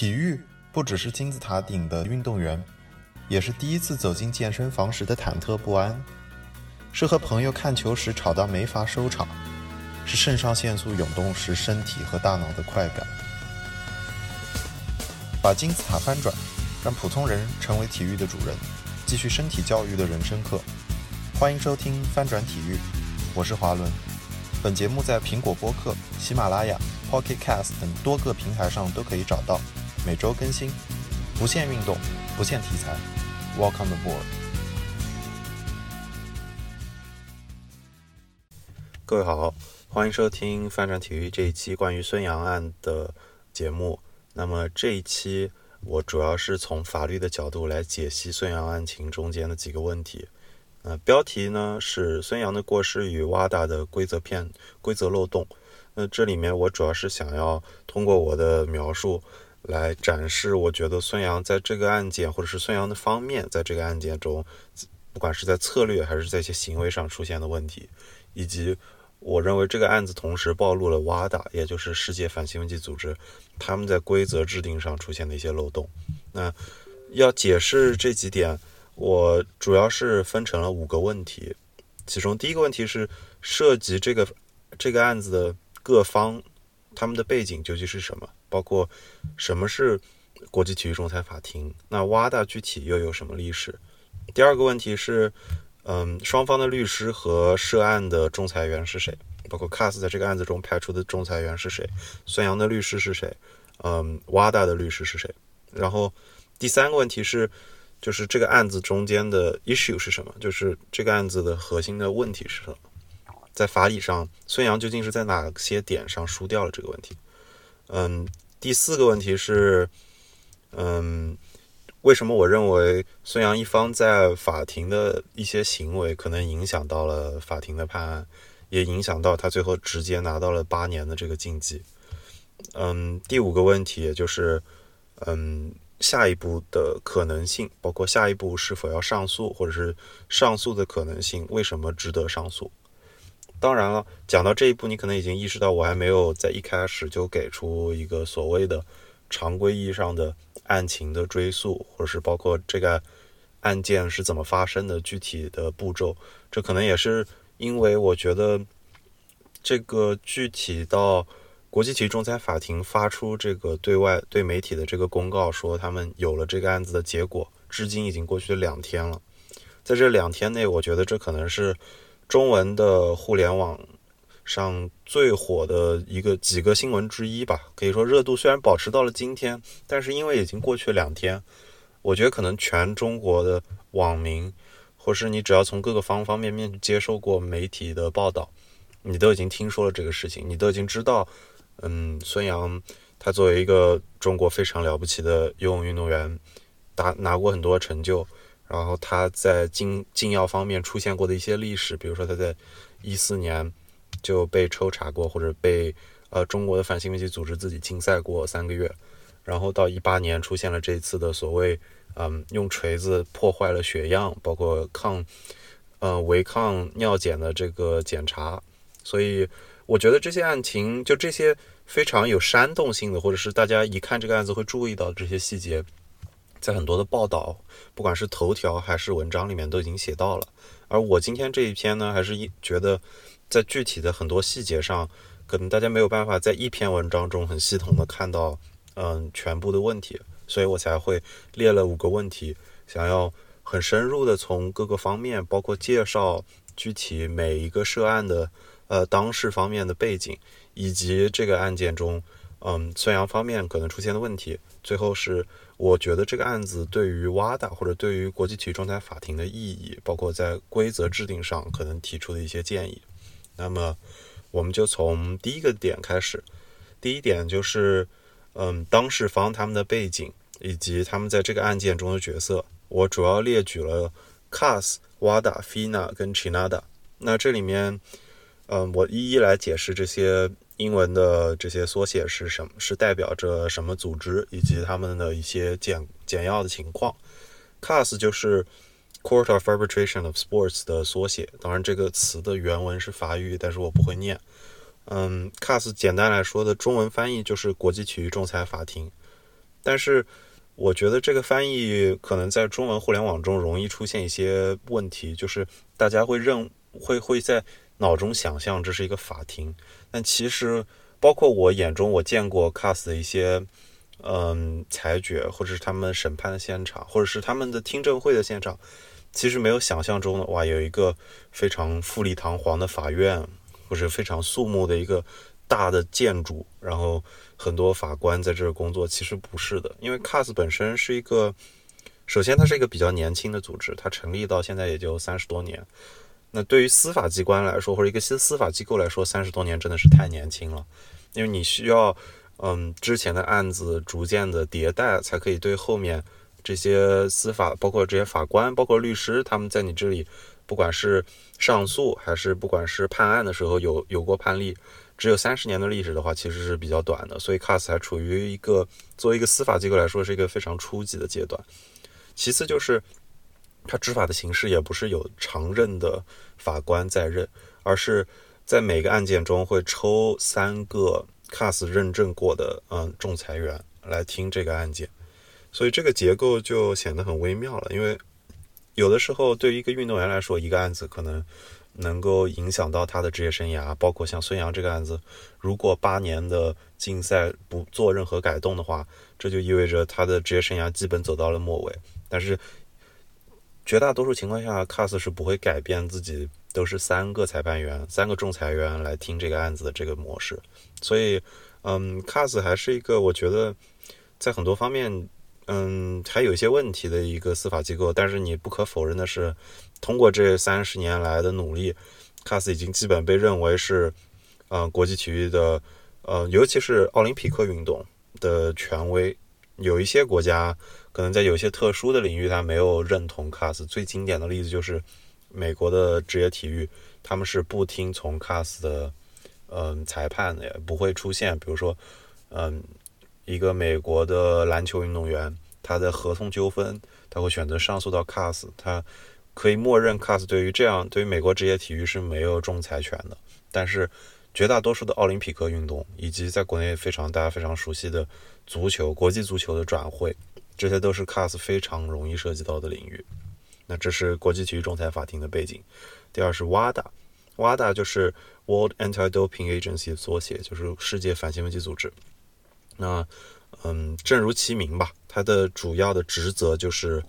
体育不只是金字塔顶的运动员，也是第一次走进健身房时的忐忑不安，是和朋友看球时吵到没法收场，是肾上腺素涌动时身体和大脑的快感。把金字塔翻转，让普通人成为体育的主人，继续身体教育的人生课。欢迎收听《翻转体育》，我是华伦。本节目在苹果播客、喜马拉雅、Pocket Cast 等多个平台上都可以找到。每周更新，不限运动，不限题材。Welcome aboard！各位好，欢迎收听翻转体育这一期关于孙杨案的节目。那么这一期我主要是从法律的角度来解析孙杨案情中间的几个问题。呃，标题呢是孙杨的过失与 WADA 的规则片规则漏洞。那这里面我主要是想要通过我的描述来展示，我觉得孙杨在这个案件或者是孙杨的方面在这个案件中，不管是在策略还是在一些行为上出现的问题，以及我认为这个案子同时暴露了 WADA，也就是世界反兴奋剂组织，他们在规则制定上出现的一些漏洞。那要解释这几点。我主要是分成了五个问题，其中第一个问题是涉及这个这个案子的各方，他们的背景究竟是什么？包括什么是国际体育仲裁法庭？那 WADA 具体又有什么历史？第二个问题是，嗯，双方的律师和涉案的仲裁员是谁？包括 CAS 在这个案子中派出的仲裁员是谁？孙杨的律师是谁？嗯，WADA 的律师是谁？然后第三个问题是。就是这个案子中间的 issue 是什么？就是这个案子的核心的问题是什么？在法理上，孙杨究竟是在哪些点上输掉了这个问题？嗯，第四个问题是，嗯，为什么我认为孙杨一方在法庭的一些行为可能影响到了法庭的判案，也影响到他最后直接拿到了八年的这个禁忌？嗯，第五个问题也就是，嗯。下一步的可能性，包括下一步是否要上诉，或者是上诉的可能性，为什么值得上诉？当然了，讲到这一步，你可能已经意识到，我还没有在一开始就给出一个所谓的常规意义上的案情的追溯，或者是包括这个案件是怎么发生的具体的步骤。这可能也是因为我觉得这个具体到。国际体育仲裁法庭发出这个对外对媒体的这个公告，说他们有了这个案子的结果，至今已经过去了两天了。在这两天内，我觉得这可能是中文的互联网上最火的一个几个新闻之一吧。可以说热度虽然保持到了今天，但是因为已经过去两天，我觉得可能全中国的网民，或是你只要从各个方方面面接受过媒体的报道，你都已经听说了这个事情，你都已经知道。嗯，孙杨他作为一个中国非常了不起的游泳运动员，打拿过很多成就。然后他在禁禁药方面出现过的一些历史，比如说他在一四年就被抽查过，或者被呃中国的反兴奋剂组织自己禁赛过三个月。然后到一八年出现了这次的所谓嗯用锤子破坏了血样，包括抗呃违抗尿检的这个检查，所以。我觉得这些案情，就这些非常有煽动性的，或者是大家一看这个案子会注意到这些细节，在很多的报道，不管是头条还是文章里面都已经写到了。而我今天这一篇呢，还是一觉得在具体的很多细节上，可能大家没有办法在一篇文章中很系统的看到，嗯，全部的问题，所以我才会列了五个问题，想要很深入的从各个方面，包括介绍具体每一个涉案的。呃，当事方面的背景，以及这个案件中，嗯，孙杨方面可能出现的问题，最后是我觉得这个案子对于 WADA 或者对于国际体育仲裁法庭的意义，包括在规则制定上可能提出的一些建议。那么，我们就从第一个点开始。第一点就是，嗯，当事方他们的背景以及他们在这个案件中的角色，我主要列举了 CAS、WADA、FINA 跟 CHINADA。那这里面。嗯，我一一来解释这些英文的这些缩写是什么，是代表着什么组织，以及他们的一些简简要的情况。CAS 就是 Court of Arbitration of Sports 的缩写，当然这个词的原文是法语，但是我不会念。嗯，CAS 简单来说的中文翻译就是国际体育仲裁法庭。但是我觉得这个翻译可能在中文互联网中容易出现一些问题，就是大家会认会会在脑中想象这是一个法庭，但其实包括我眼中我见过 CAS 的一些嗯裁决，或者是他们审判的现场，或者是他们的听证会的现场，其实没有想象中的哇有一个非常富丽堂皇的法院，或者非常肃穆的一个大的建筑，然后。很多法官在这儿工作，其实不是的，因为 CAS 本身是一个，首先它是一个比较年轻的组织，它成立到现在也就三十多年。那对于司法机关来说，或者一个新司法机构来说，三十多年真的是太年轻了，因为你需要，嗯，之前的案子逐渐的迭代，才可以对后面这些司法，包括这些法官，包括律师，他们在你这里，不管是上诉还是不管是判案的时候，有有过判例。只有三十年的历史的话，其实是比较短的，所以 CAS 还处于一个作为一个司法机构来说是一个非常初级的阶段。其次就是，它执法的形式也不是有常任的法官在任，而是在每个案件中会抽三个 CAS 认证过的嗯仲裁员来听这个案件，所以这个结构就显得很微妙了。因为有的时候对于一个运动员来说，一个案子可能。能够影响到他的职业生涯，包括像孙杨这个案子，如果八年的禁赛不做任何改动的话，这就意味着他的职业生涯基本走到了末尾。但是绝大多数情况下，CAS 是不会改变自己都是三个裁判员、三个仲裁员来听这个案子的这个模式。所以，嗯，CAS 还是一个我觉得在很多方面，嗯，还有一些问题的一个司法机构。但是你不可否认的是。通过这三十年来的努力，CAS 已经基本被认为是，嗯，国际体育的，呃，尤其是奥林匹克运动的权威。有一些国家可能在有些特殊的领域，他没有认同 CAS。最经典的例子就是美国的职业体育，他们是不听从 CAS 的，嗯，裁判的也，不会出现，比如说，嗯，一个美国的篮球运动员，他的合同纠纷，他会选择上诉到 CAS，他。可以默认，CAS 对于这样对于美国职业体育是没有仲裁权的。但是，绝大多数的奥林匹克运动，以及在国内非常大家非常熟悉的足球、国际足球的转会，这些都是 CAS 非常容易涉及到的领域。那这是国际体育仲裁法庭的背景。第二是 WADA，WADA 就是 World Anti-Doping Agency 的缩写，就是世界反兴奋剂组织。那，嗯，正如其名吧，它的主要的职责就是，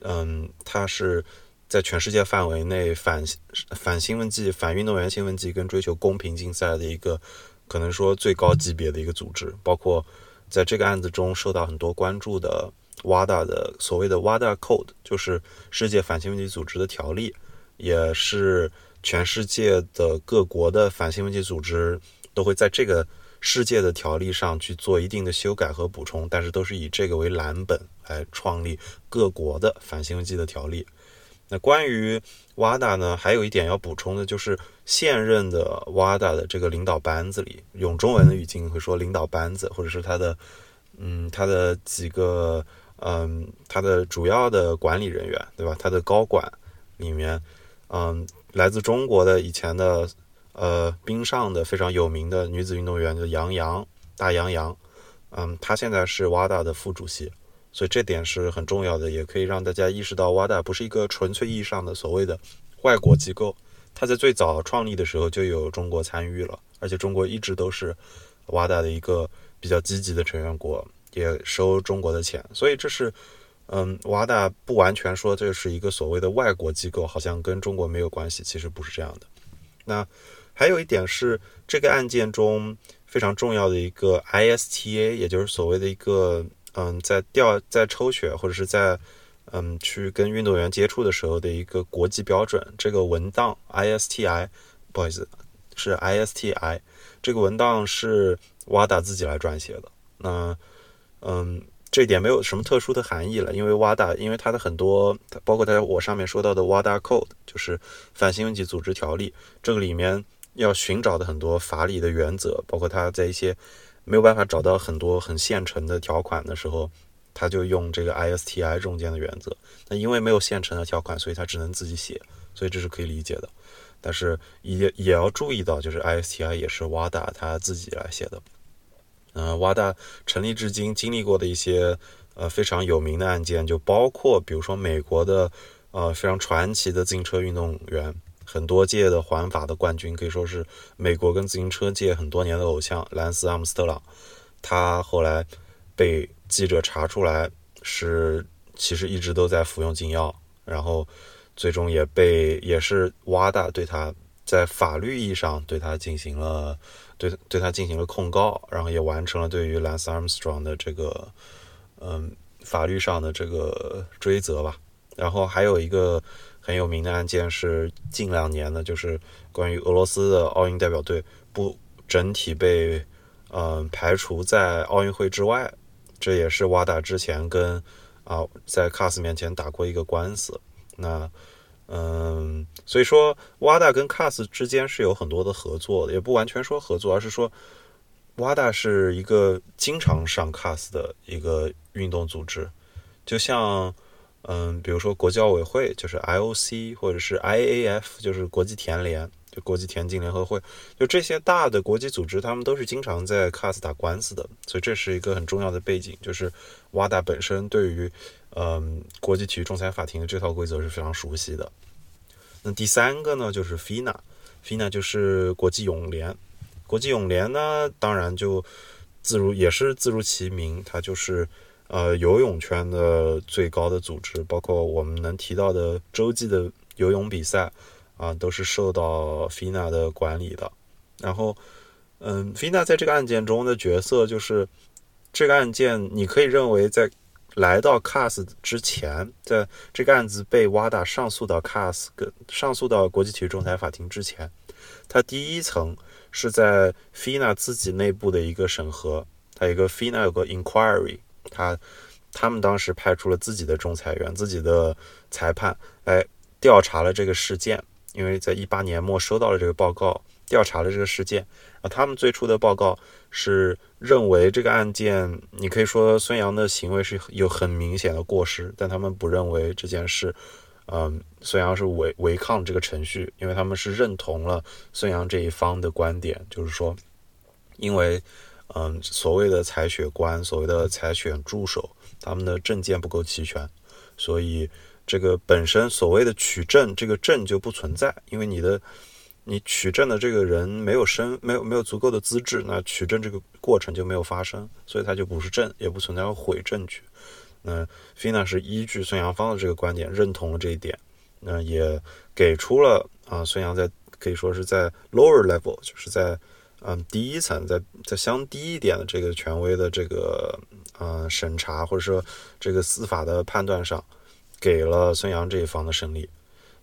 嗯，它是。在全世界范围内反反兴奋剂、反运动员兴奋剂跟追求公平竞赛的一个，可能说最高级别的一个组织，包括在这个案子中受到很多关注的 WADA 的所谓的 WADA Code，就是世界反兴奋剂组织的条例，也是全世界的各国的反兴奋剂组织都会在这个世界的条例上去做一定的修改和补充，但是都是以这个为蓝本来创立各国的反兴奋剂的条例。那关于 WADA 呢，还有一点要补充的，就是现任的 WADA 的这个领导班子里，用中文的语境会说领导班子，或者是他的，嗯，他的几个，嗯，他的主要的管理人员，对吧？他的高管里面，嗯，来自中国的以前的，呃，冰上的非常有名的女子运动员，就杨洋，大杨洋，嗯，他现在是 WADA 的副主席。所以这点是很重要的，也可以让大家意识到，WADA 不是一个纯粹意义上的所谓的外国机构。它在最早创立的时候就有中国参与了，而且中国一直都是 WADA 的一个比较积极的成员国，也收中国的钱。所以这是，嗯，WADA 不完全说这是一个所谓的外国机构，好像跟中国没有关系，其实不是这样的。那还有一点是，这个案件中非常重要的一个 ISTA，也就是所谓的一个。嗯，在调在抽血或者是在嗯去跟运动员接触的时候的一个国际标准，这个文档 ISTI，不好意思，是 ISTI，这个文档是 WADA 自己来撰写的。那嗯，这点没有什么特殊的含义了，因为 WADA，因为它的很多，包括它我上面说到的 WADA Code，就是反兴奋剂组织条例，这个里面要寻找的很多法理的原则，包括它在一些。没有办法找到很多很现成的条款的时候，他就用这个 ISTI 中间的原则。那因为没有现成的条款，所以他只能自己写，所以这是可以理解的。但是也也要注意到，就是 ISTI 也是 WADA 他自己来写的。嗯瓦大成立至今经历过的一些呃非常有名的案件，就包括比如说美国的呃非常传奇的自行车运动员，很多届的环法的冠军，可以说是美国跟自行车界很多年的偶像兰斯阿姆斯特朗。他后来被记者查出来是其实一直都在服用禁药，然后最终也被也是 WADA 对他在法律意义上对他进行了。对对他进行了控告，然后也完成了对于兰斯·阿姆斯特朗的这个嗯法律上的这个追责吧。然后还有一个很有名的案件是近两年的，就是关于俄罗斯的奥运代表队不整体被嗯排除在奥运会之外，这也是瓦达之前跟啊在卡斯面前打过一个官司。那嗯，所以说瓦大跟 CAS 之间是有很多的合作，也不完全说合作，而是说瓦大是一个经常上 CAS 的一个运动组织，就像，嗯，比如说国际奥委会就是 IOC，或者是 IAF 就是国际田联，就国际田径联合会，就这些大的国际组织，他们都是经常在 CAS 打官司的，所以这是一个很重要的背景，就是瓦达本身对于。嗯，国际体育仲裁法庭的这套规则是非常熟悉的。那第三个呢，就是 FINA，FINA 就是国际泳联。国际泳联呢，当然就自如也是自如其名，它就是呃游泳圈的最高的组织，包括我们能提到的洲际的游泳比赛啊，都是受到 FINA 的管理的。然后，嗯，FINA 在这个案件中的角色就是这个案件，你可以认为在。来到 CAS 之前，在这个案子被 WADA 上诉到 CAS 跟上诉到国际体育仲裁法庭之前，它第一层是在 FINA 自己内部的一个审核，它一个 FINA 有个 inquiry，他他们当时派出了自己的仲裁员、自己的裁判来调查了这个事件，因为在一八年末收到了这个报告，调查了这个事件，啊，他们最初的报告。是认为这个案件，你可以说孙杨的行为是有很明显的过失，但他们不认为这件事，嗯，孙杨是违违抗这个程序，因为他们是认同了孙杨这一方的观点，就是说，因为，嗯，所谓的采血官，所谓的采选助手，他们的证件不够齐全，所以这个本身所谓的取证，这个证就不存在，因为你的。你取证的这个人没有身，没有没有足够的资质，那取证这个过程就没有发生，所以他就不是证，也不存在要毁证据。那 FINA 是依据孙杨方的这个观点认同了这一点，那也给出了啊，孙杨在可以说是在 lower level，就是在嗯第一层，在在相低一点的这个权威的这个呃审查或者说这个司法的判断上，给了孙杨这一方的胜利。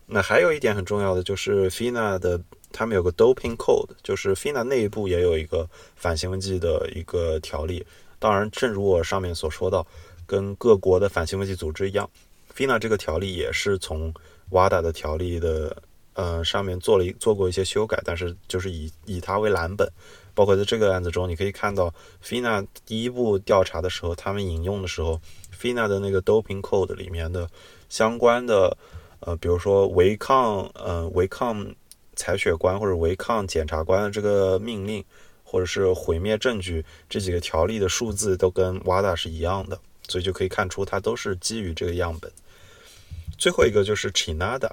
那还有一点很重要的就是 FINA 的，他们有个 doping code，就是 FINA 内部也有一个反兴奋剂的一个条例。当然，正如我上面所说到，跟各国的反兴奋剂组织一样，FINA 这个条例也是从 WADA 的条例的呃上面做了一做过一些修改，但是就是以以它为蓝本。包括在这个案子中，你可以看到 FINA 第一步调查的时候，他们引用的时候，FINA 的那个 doping code 里面的相关的。呃，比如说违抗，呃，违抗采血官或者违抗检察官的这个命令，或者是毁灭证据，这几个条例的数字都跟 WADA 是一样的，所以就可以看出它都是基于这个样本。最后一个就是 Chinada，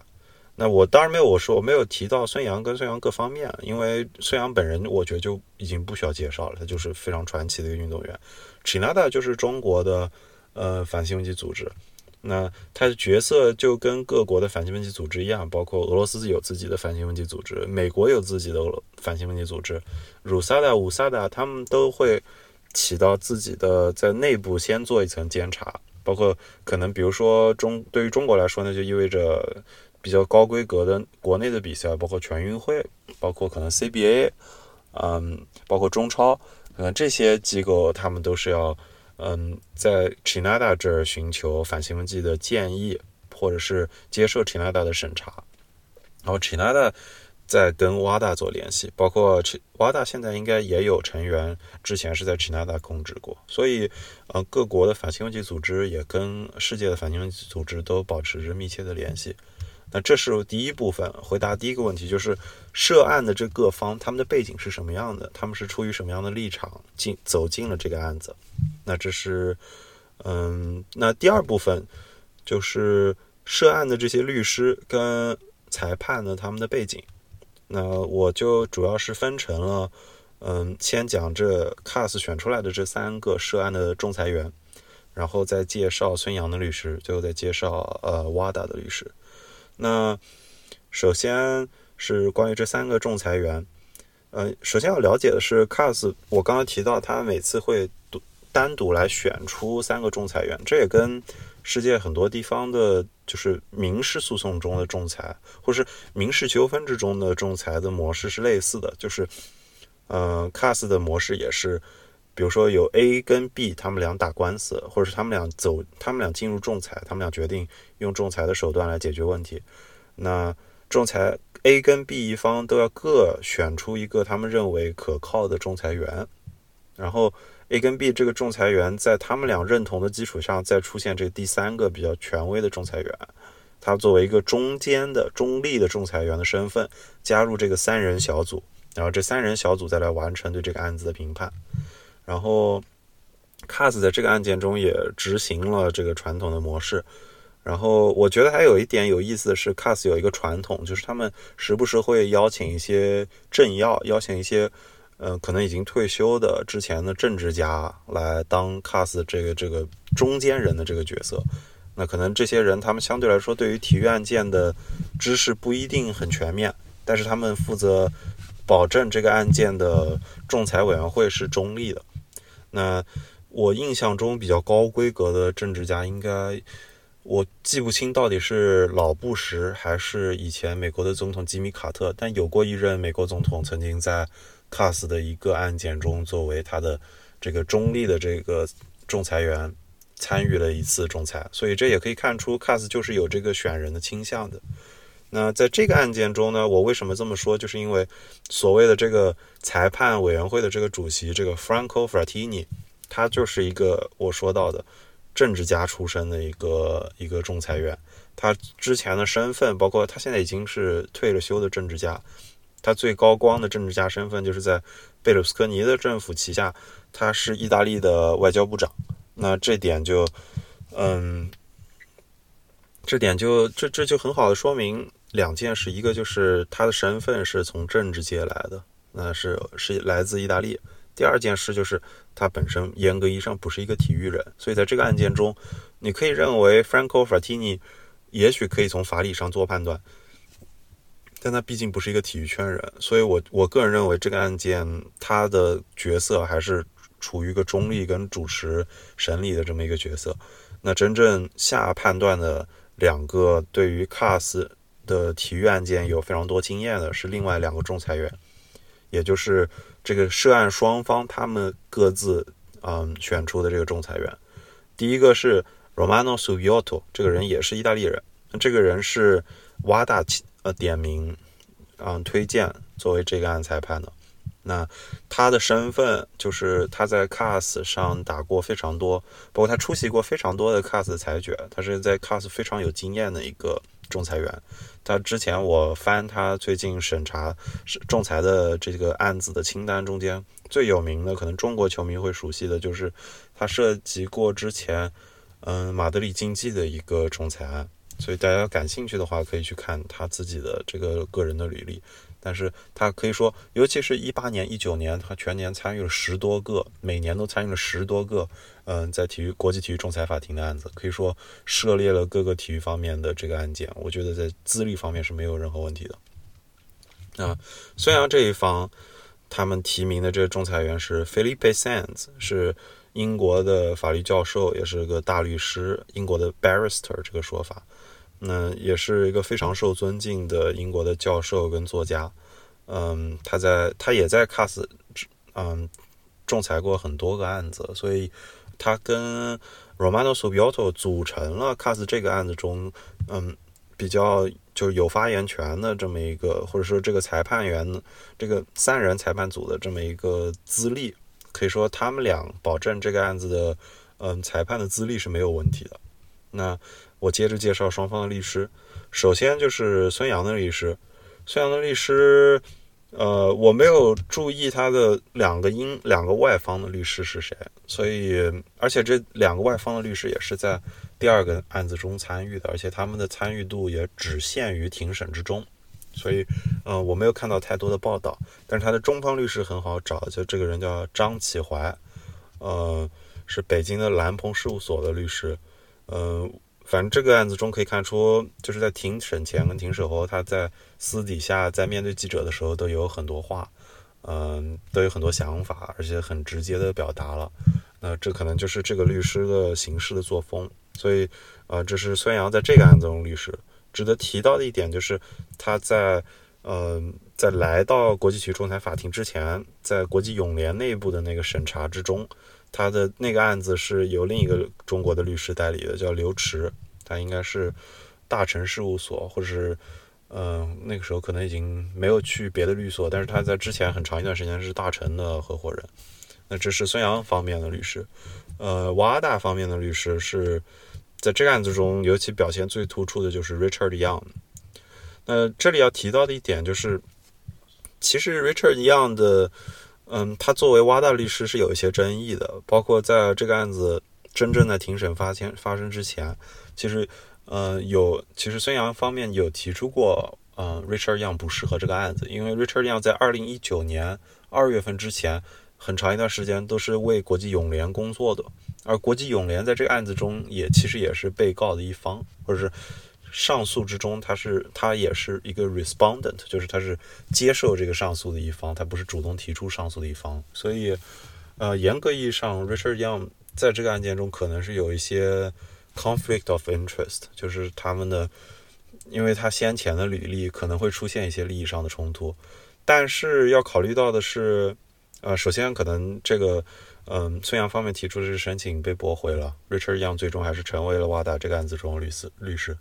那我当然没有我说我没有提到孙杨跟孙杨各方面，因为孙杨本人我觉得就已经不需要介绍了，他就是非常传奇的一个运动员。Chinada 就是中国的呃反兴奋剂组织。那他的角色就跟各国的反兴奋剂组织一样，包括俄罗斯有自己的反兴奋剂组织，美国有自己的反兴奋剂组织，鲁萨达、乌萨达，他们都会起到自己的在内部先做一层监察，包括可能比如说中对于中国来说呢，就意味着比较高规格的国内的比赛，包括全运会，包括可能 CBA，嗯，包括中超，可能这些机构他们都是要。嗯，在加拿大这儿寻求反兴奋剂的建议，或者是接受加拿大的审查，然后加拿大在跟 WADA 做联系，包括 WADA 现在应该也有成员之前是在加拿大控制过，所以呃，各国的反兴奋剂组织也跟世界的反兴奋剂组织都保持着密切的联系。那这是第一部分，回答第一个问题，就是涉案的这各方他们的背景是什么样的，他们是出于什么样的立场进走进了这个案子。那这是，嗯，那第二部分就是涉案的这些律师跟裁判呢他们的背景。那我就主要是分成了，嗯，先讲这 CAS 选出来的这三个涉案的仲裁员，然后再介绍孙杨的律师，最后再介绍呃 WADA 的律师。那首先是关于这三个仲裁员，呃，首先要了解的是，CARS，我刚刚提到他每次会独单独来选出三个仲裁员，这也跟世界很多地方的。就是民事诉讼中的仲裁，或是民事纠纷之中的仲裁的模式是类似的。就是，呃，CARS 的模式也是，比如说有 A 跟 B 他们俩打官司，或者是他们俩走，他们俩进入仲裁，他们俩决定用仲裁的手段来解决问题。那仲裁 A 跟 B 一方都要各选出一个他们认为可靠的仲裁员，然后。A 跟 B 这个仲裁员在他们俩认同的基础上，再出现这第三个比较权威的仲裁员，他作为一个中间的中立的仲裁员的身份加入这个三人小组，然后这三人小组再来完成对这个案子的评判。然后，CAS 在这个案件中也执行了这个传统的模式。然后，我觉得还有一点有意思的是，CAS 有一个传统，就是他们时不时会邀请一些政要，邀请一些。呃，可能已经退休的之前的政治家来当 CAS 这个这个中间人的这个角色，那可能这些人他们相对来说对于体育案件的知识不一定很全面，但是他们负责保证这个案件的仲裁委员会是中立的。那我印象中比较高规格的政治家，应该我记不清到底是老布什还是以前美国的总统吉米卡特，但有过一任美国总统曾经在。CAS 的一个案件中，作为他的这个中立的这个仲裁员，参与了一次仲裁，所以这也可以看出 CAS 就是有这个选人的倾向的。那在这个案件中呢，我为什么这么说？就是因为所谓的这个裁判委员会的这个主席，这个 Franco Frattini，他就是一个我说到的政治家出身的一个一个仲裁员，他之前的身份，包括他现在已经是退了休的政治家。他最高光的政治家身份，就是在贝鲁斯科尼的政府旗下，他是意大利的外交部长。那这点就，嗯，这点就这这就很好的说明两件事：一个就是他的身份是从政治界来的，那是是来自意大利；第二件事就是他本身严格意义上不是一个体育人。所以在这个案件中，你可以认为 Franco Fratini 也许可以从法理上做判断。但他毕竟不是一个体育圈人，所以我我个人认为这个案件他的角色还是处于一个中立跟主持审理的这么一个角色。那真正下判断的两个对于 CAS 的体育案件有非常多经验的是另外两个仲裁员，也就是这个涉案双方他们各自嗯选出的这个仲裁员。第一个是 Romano Subiotto，这个人也是意大利人，这个人是瓦达呃，点名，嗯，推荐作为这个案裁判的。那他的身份就是他在 CAS 上打过非常多，包括他出席过非常多的 CAS 的裁决。他是在 CAS 非常有经验的一个仲裁员。他之前我翻他最近审查仲裁的这个案子的清单中间，最有名的可能中国球迷会熟悉的就是他涉及过之前，嗯，马德里竞技的一个仲裁案。所以大家感兴趣的话，可以去看他自己的这个个人的履历。但是他可以说，尤其是一八年、一九年，他全年参与了十多个，每年都参与了十多个，嗯，在体育国际体育仲裁法庭的案子，可以说涉猎了各个体育方面的这个案件。我觉得在资历方面是没有任何问题的。那孙杨这一方，他们提名的这个仲裁员是 Philippe Sands，是英国的法律教授，也是个大律师，英国的 barrister 这个说法。那也是一个非常受尊敬的英国的教授跟作家，嗯，他在他也在 CAS，嗯，仲裁过很多个案子，所以他跟 Romano Subiotto 组成了 CAS 这个案子中，嗯，比较就是有发言权的这么一个，或者说这个裁判员这个三人裁判组的这么一个资历，可以说他们俩保证这个案子的，嗯，裁判的资历是没有问题的。那我接着介绍双方的律师。首先就是孙杨的律师，孙杨的律师，呃，我没有注意他的两个英两个外方的律师是谁，所以而且这两个外方的律师也是在第二个案子中参与的，而且他们的参与度也只限于庭审之中，所以呃我没有看到太多的报道。但是他的中方律师很好找，就这个人叫张启怀，呃，是北京的蓝鹏事务所的律师，嗯。反正这个案子中可以看出，就是在庭审前跟庭审后，他在私底下在面对记者的时候都有很多话，嗯，都有很多想法，而且很直接的表达了。那这可能就是这个律师的行事的作风。所以，呃，这是孙杨在这个案子中律师值得提到的一点，就是他在，嗯，在来到国际体育仲裁法庭之前，在国际泳联内部的那个审查之中。他的那个案子是由另一个中国的律师代理的，叫刘驰，他应该是大成事务所，或者是，嗯，那个时候可能已经没有去别的律所，但是他在之前很长一段时间是大成的合伙人。那这是孙杨方面的律师，呃，瓦大方面的律师是在这个案子中尤其表现最突出的就是 Richard Young。那这里要提到的一点就是，其实 Richard Young 的。嗯，他作为挖大律师是有一些争议的，包括在这个案子真正的庭审发现发生之前，其实，呃，有其实孙杨方面有提出过，嗯，Richard Young 不适合这个案子，因为 Richard Young 在二零一九年二月份之前很长一段时间都是为国际泳联工作的，而国际泳联在这个案子中也其实也是被告的一方，或者是。上诉之中，他是他也是一个 respondent，就是他是接受这个上诉的一方，他不是主动提出上诉的一方。所以，呃，严格意义上，Richard Young 在这个案件中可能是有一些 conflict of interest，就是他们的，因为他先前的履历可能会出现一些利益上的冲突。但是要考虑到的是，呃，首先可能这个，嗯，孙杨方面提出的是申请被驳回了，Richard Young 最终还是成为了瓦达这个案子中的律师律师。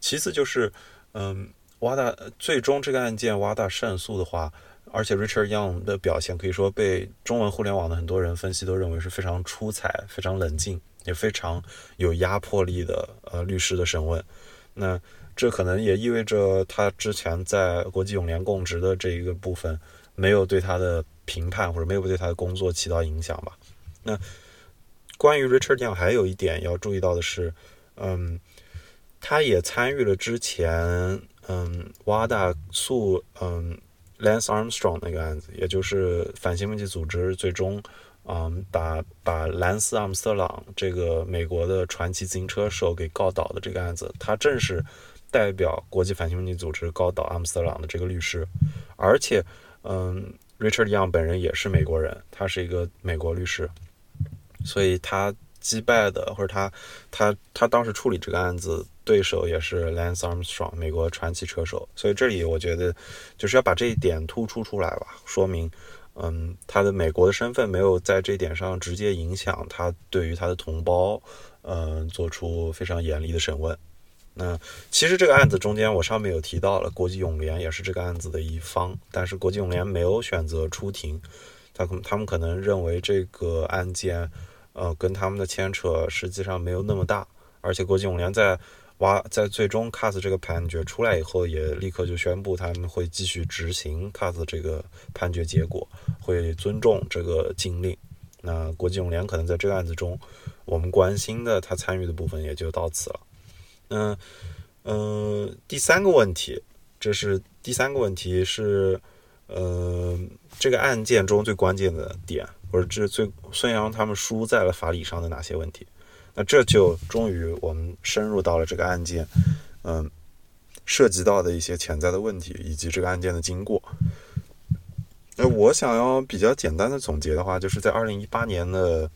其次就是，嗯，瓦达最终这个案件瓦达胜诉的话，而且 Richard Young 的表现可以说被中文互联网的很多人分析都认为是非常出彩、非常冷静，也非常有压迫力的呃律师的审问。那这可能也意味着他之前在国际泳联供职的这一个部分没有对他的评判或者没有对他的工作起到影响吧。那关于 Richard Young 还有一点要注意到的是，嗯。他也参与了之前，嗯，瓦大诉，嗯，Lance Armstrong 那个案子，也就是反兴奋剂组织最终，嗯，把把兰斯·阿姆斯特朗这个美国的传奇自行车手给告倒的这个案子，他正是代表国际反兴奋剂组织告倒阿姆斯特朗的这个律师，而且，嗯，Richard Young 本人也是美国人，他是一个美国律师，所以他击败的或者他他他当时处理这个案子。对手也是 Lance Armstrong，美国传奇车手，所以这里我觉得就是要把这一点突出出来吧，说明，嗯，他的美国的身份没有在这一点上直接影响他对于他的同胞，嗯，做出非常严厉的审问。那其实这个案子中间，我上面有提到了国际泳联也是这个案子的一方，但是国际泳联没有选择出庭，他可他们可能认为这个案件，呃，跟他们的牵扯实际上没有那么大，而且国际泳联在挖，在最终 CAS 这个判决出来以后，也立刻就宣布他们会继续执行 CAS 这个判决结果，会尊重这个禁令。那国际泳联可能在这个案子中，我们关心的他参与的部分也就到此了。嗯嗯，第三个问题，这是第三个问题是，呃，这个案件中最关键的点，或者这最孙杨他们输在了法理上的哪些问题？那这就终于我们深入到了这个案件，嗯，涉及到的一些潜在的问题以及这个案件的经过。那我想要比较简单的总结的话，就是在二零一八年的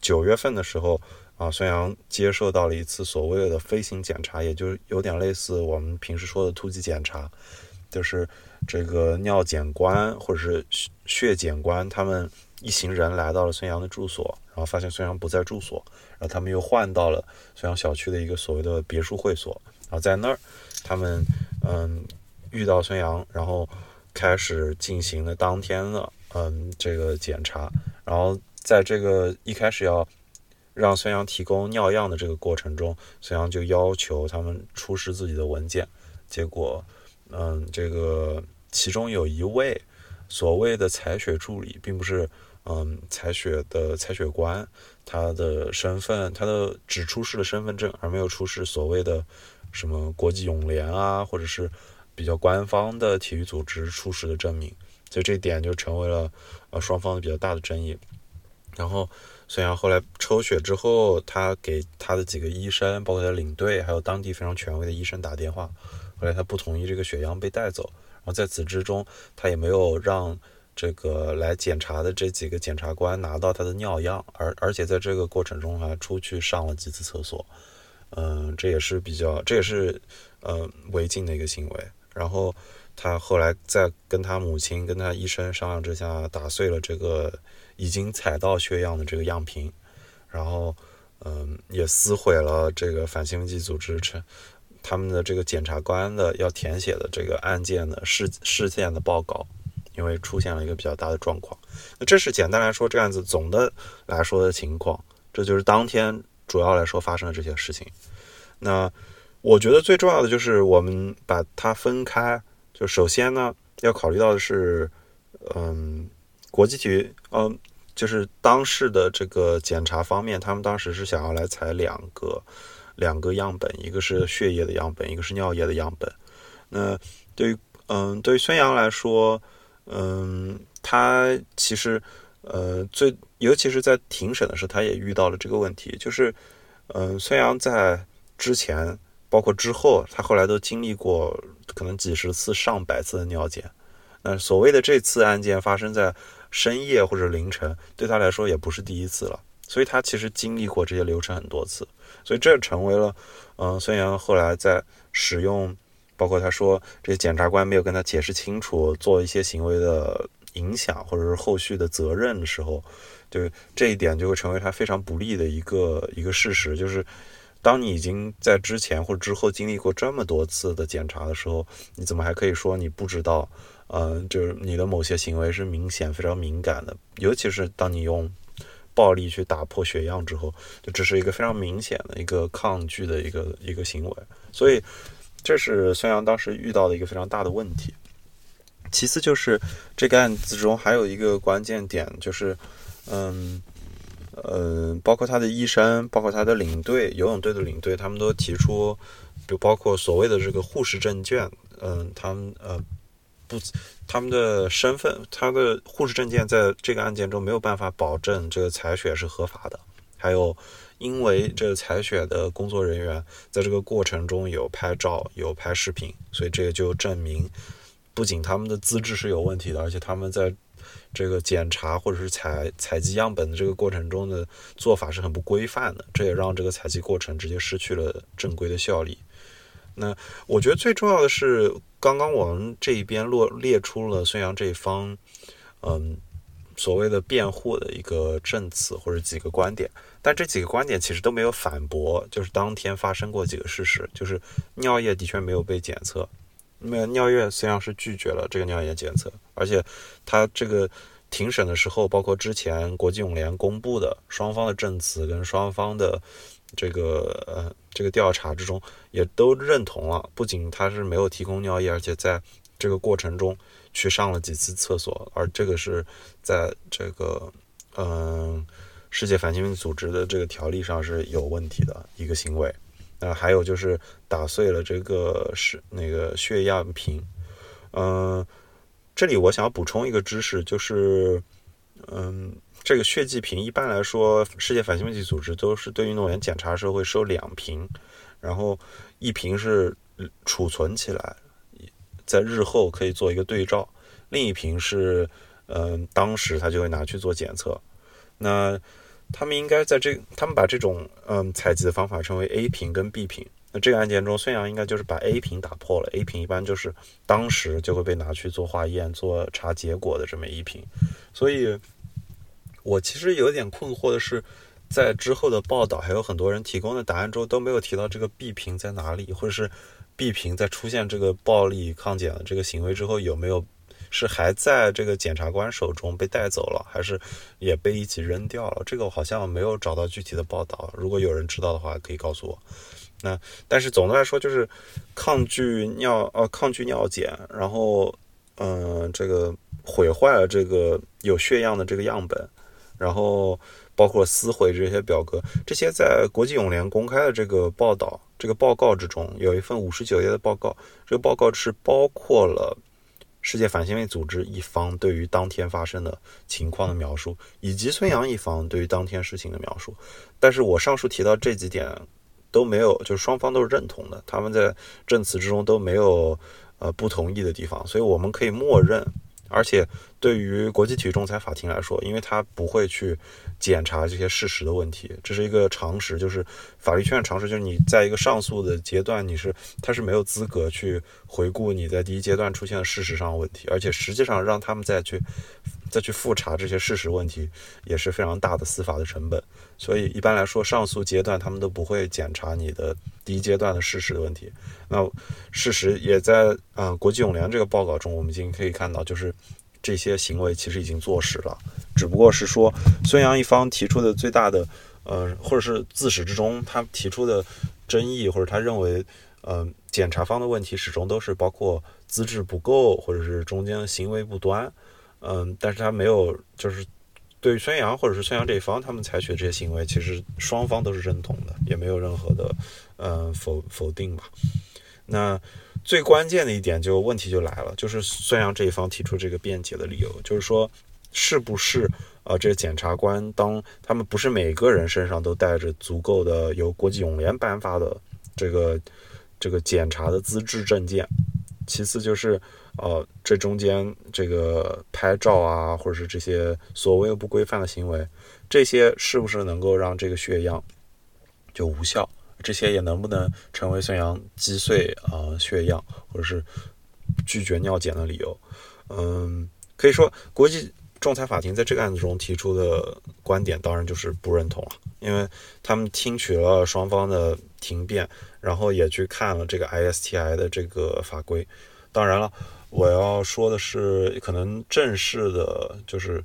九月份的时候啊，孙杨接受到了一次所谓的飞行检查，也就是有点类似我们平时说的突击检查，就是这个尿检官或者是血检官他们一行人来到了孙杨的住所。然后发现孙杨不在住所，然后他们又换到了孙杨小区的一个所谓的别墅会所，然后在那儿，他们嗯遇到孙杨，然后开始进行了当天的嗯这个检查，然后在这个一开始要让孙杨提供尿样的这个过程中，孙杨就要求他们出示自己的文件，结果，嗯，这个其中有一位所谓的采血助理，并不是嗯采血的采血官，他的身份，他的只出示了身份证，而没有出示所谓的什么国际泳联啊，或者是比较官方的体育组织出示的证明，所以这一点就成为了呃双方的比较大的争议，然后。孙杨后来抽血之后，他给他的几个医生，包括他领队，还有当地非常权威的医生打电话。后来他不同意这个血样被带走，然后在此之中，他也没有让这个来检查的这几个检察官拿到他的尿样，而而且在这个过程中还出去上了几次厕所。嗯，这也是比较，这也是呃违禁的一个行为。然后他后来在跟他母亲、跟他医生商量之下，打碎了这个。已经采到血样的这个样品，然后，嗯，也撕毁了这个反兴奋剂组织成他们的这个检察官的要填写的这个案件的事事件的报告，因为出现了一个比较大的状况。那这是简单来说这样子总的来说的情况，这就是当天主要来说发生的这些事情。那我觉得最重要的就是我们把它分开，就首先呢要考虑到的是，嗯，国际体育，嗯。就是当时的这个检查方面，他们当时是想要来采两个两个样本，一个是血液的样本，一个是尿液的样本。那对于嗯，对于孙杨来说，嗯，他其实呃最尤其是在庭审的时候，他也遇到了这个问题，就是嗯，孙杨在之前包括之后，他后来都经历过可能几十次、上百次的尿检。那所谓的这次案件发生在。深夜或者凌晨，对他来说也不是第一次了，所以他其实经历过这些流程很多次，所以这成为了，嗯，孙杨后来在使用，包括他说这些检察官没有跟他解释清楚，做一些行为的影响或者是后续的责任的时候，就这一点就会成为他非常不利的一个一个事实，就是当你已经在之前或者之后经历过这么多次的检查的时候，你怎么还可以说你不知道？嗯，就是你的某些行为是明显非常敏感的，尤其是当你用暴力去打破血样之后，就这是一个非常明显的一个抗拒的一个一个行为，所以这是孙杨当时遇到的一个非常大的问题。其次就是这个案子中还有一个关键点，就是嗯嗯，包括他的医生，包括他的领队，游泳队的领队，他们都提出，就包括所谓的这个护士证件，嗯，他们呃。不，他们的身份，他的护士证件在这个案件中没有办法保证这个采血是合法的。还有，因为这采血的工作人员在这个过程中有拍照、有拍视频，所以这个就证明，不仅他们的资质是有问题的，而且他们在这个检查或者是采采集样本的这个过程中的做法是很不规范的。这也让这个采集过程直接失去了正规的效力。那我觉得最重要的是，刚刚我们这一边落列出了孙杨这一方，嗯，所谓的辩护的一个证词或者几个观点，但这几个观点其实都没有反驳，就是当天发生过几个事实，就是尿液的确没有被检测，那么尿液虽然是拒绝了这个尿液检测，而且他这个庭审的时候，包括之前国际泳联公布的双方的证词跟双方的。这个呃，这个调查之中也都认同了，不仅他是没有提供尿液，而且在这个过程中去上了几次厕所，而这个是在这个嗯世界反兴奋组织的这个条例上是有问题的一个行为。那还有就是打碎了这个是那个血样瓶。嗯，这里我想要补充一个知识，就是嗯。这个血迹瓶一般来说，世界反兴奋剂组织都是对运动员检查的时候会收两瓶，然后一瓶是储存起来，在日后可以做一个对照，另一瓶是，嗯，当时他就会拿去做检测。那他们应该在这，他们把这种嗯采集的方法称为 A 瓶跟 B 瓶。那这个案件中，孙杨应该就是把 A 瓶打破了，A 瓶一般就是当时就会被拿去做化验、做查结果的这么一瓶，所以。我其实有点困惑的是，在之后的报道，还有很多人提供的答案中都没有提到这个 B 瓶在哪里，或者是 B 瓶在出现这个暴力抗检的这个行为之后，有没有是还在这个检察官手中被带走了，还是也被一起扔掉了？这个我好像没有找到具体的报道。如果有人知道的话，可以告诉我。那但是总的来说，就是抗拒尿呃抗拒尿检，然后嗯这个毁坏了这个有血样的这个样本，然后包括撕毁这些表格，这些在国际泳联公开的这个报道这个报告之中，有一份五十九页的报告，这个报告是包括了世界反兴卫组织一方对于当天发生的情况的描述，以及孙杨一方对于当天事情的描述。但是我上述提到这几点。都没有，就是双方都是认同的，他们在证词之中都没有呃不同意的地方，所以我们可以默认。而且对于国际体育仲裁法庭来说，因为他不会去检查这些事实的问题，这是一个常识，就是法律圈的常识，就是你在一个上诉的阶段，你是他是没有资格去回顾你在第一阶段出现的事实上的问题，而且实际上让他们再去。再去复查这些事实问题也是非常大的司法的成本，所以一般来说，上诉阶段他们都不会检查你的第一阶段的事实的问题。那事实也在啊，国际泳联这个报告中，我们已经可以看到，就是这些行为其实已经坐实了，只不过是说孙杨一方提出的最大的呃，或者是自始至终他提出的争议，或者他认为呃，检查方的问题始终都是包括资质不够，或者是中间行为不端。嗯，但是他没有，就是对孙杨或者是孙杨这一方，他们采取的这些行为，其实双方都是认同的，也没有任何的嗯否否定吧。那最关键的一点，就问题就来了，就是孙杨这一方提出这个辩解的理由，就是说是不是啊？这个检察官当他们不是每个人身上都带着足够的由国际泳联颁发的这个这个检查的资质证件，其次就是。呃，这中间这个拍照啊，或者是这些所谓不规范的行为，这些是不是能够让这个血样就无效？这些也能不能成为孙杨击碎啊血样，或者是拒绝尿检的理由？嗯，可以说国际仲裁法庭在这个案子中提出的观点，当然就是不认同了，因为他们听取了双方的庭辩，然后也去看了这个 ISTI 的这个法规，当然了。我要说的是，可能正式的，就是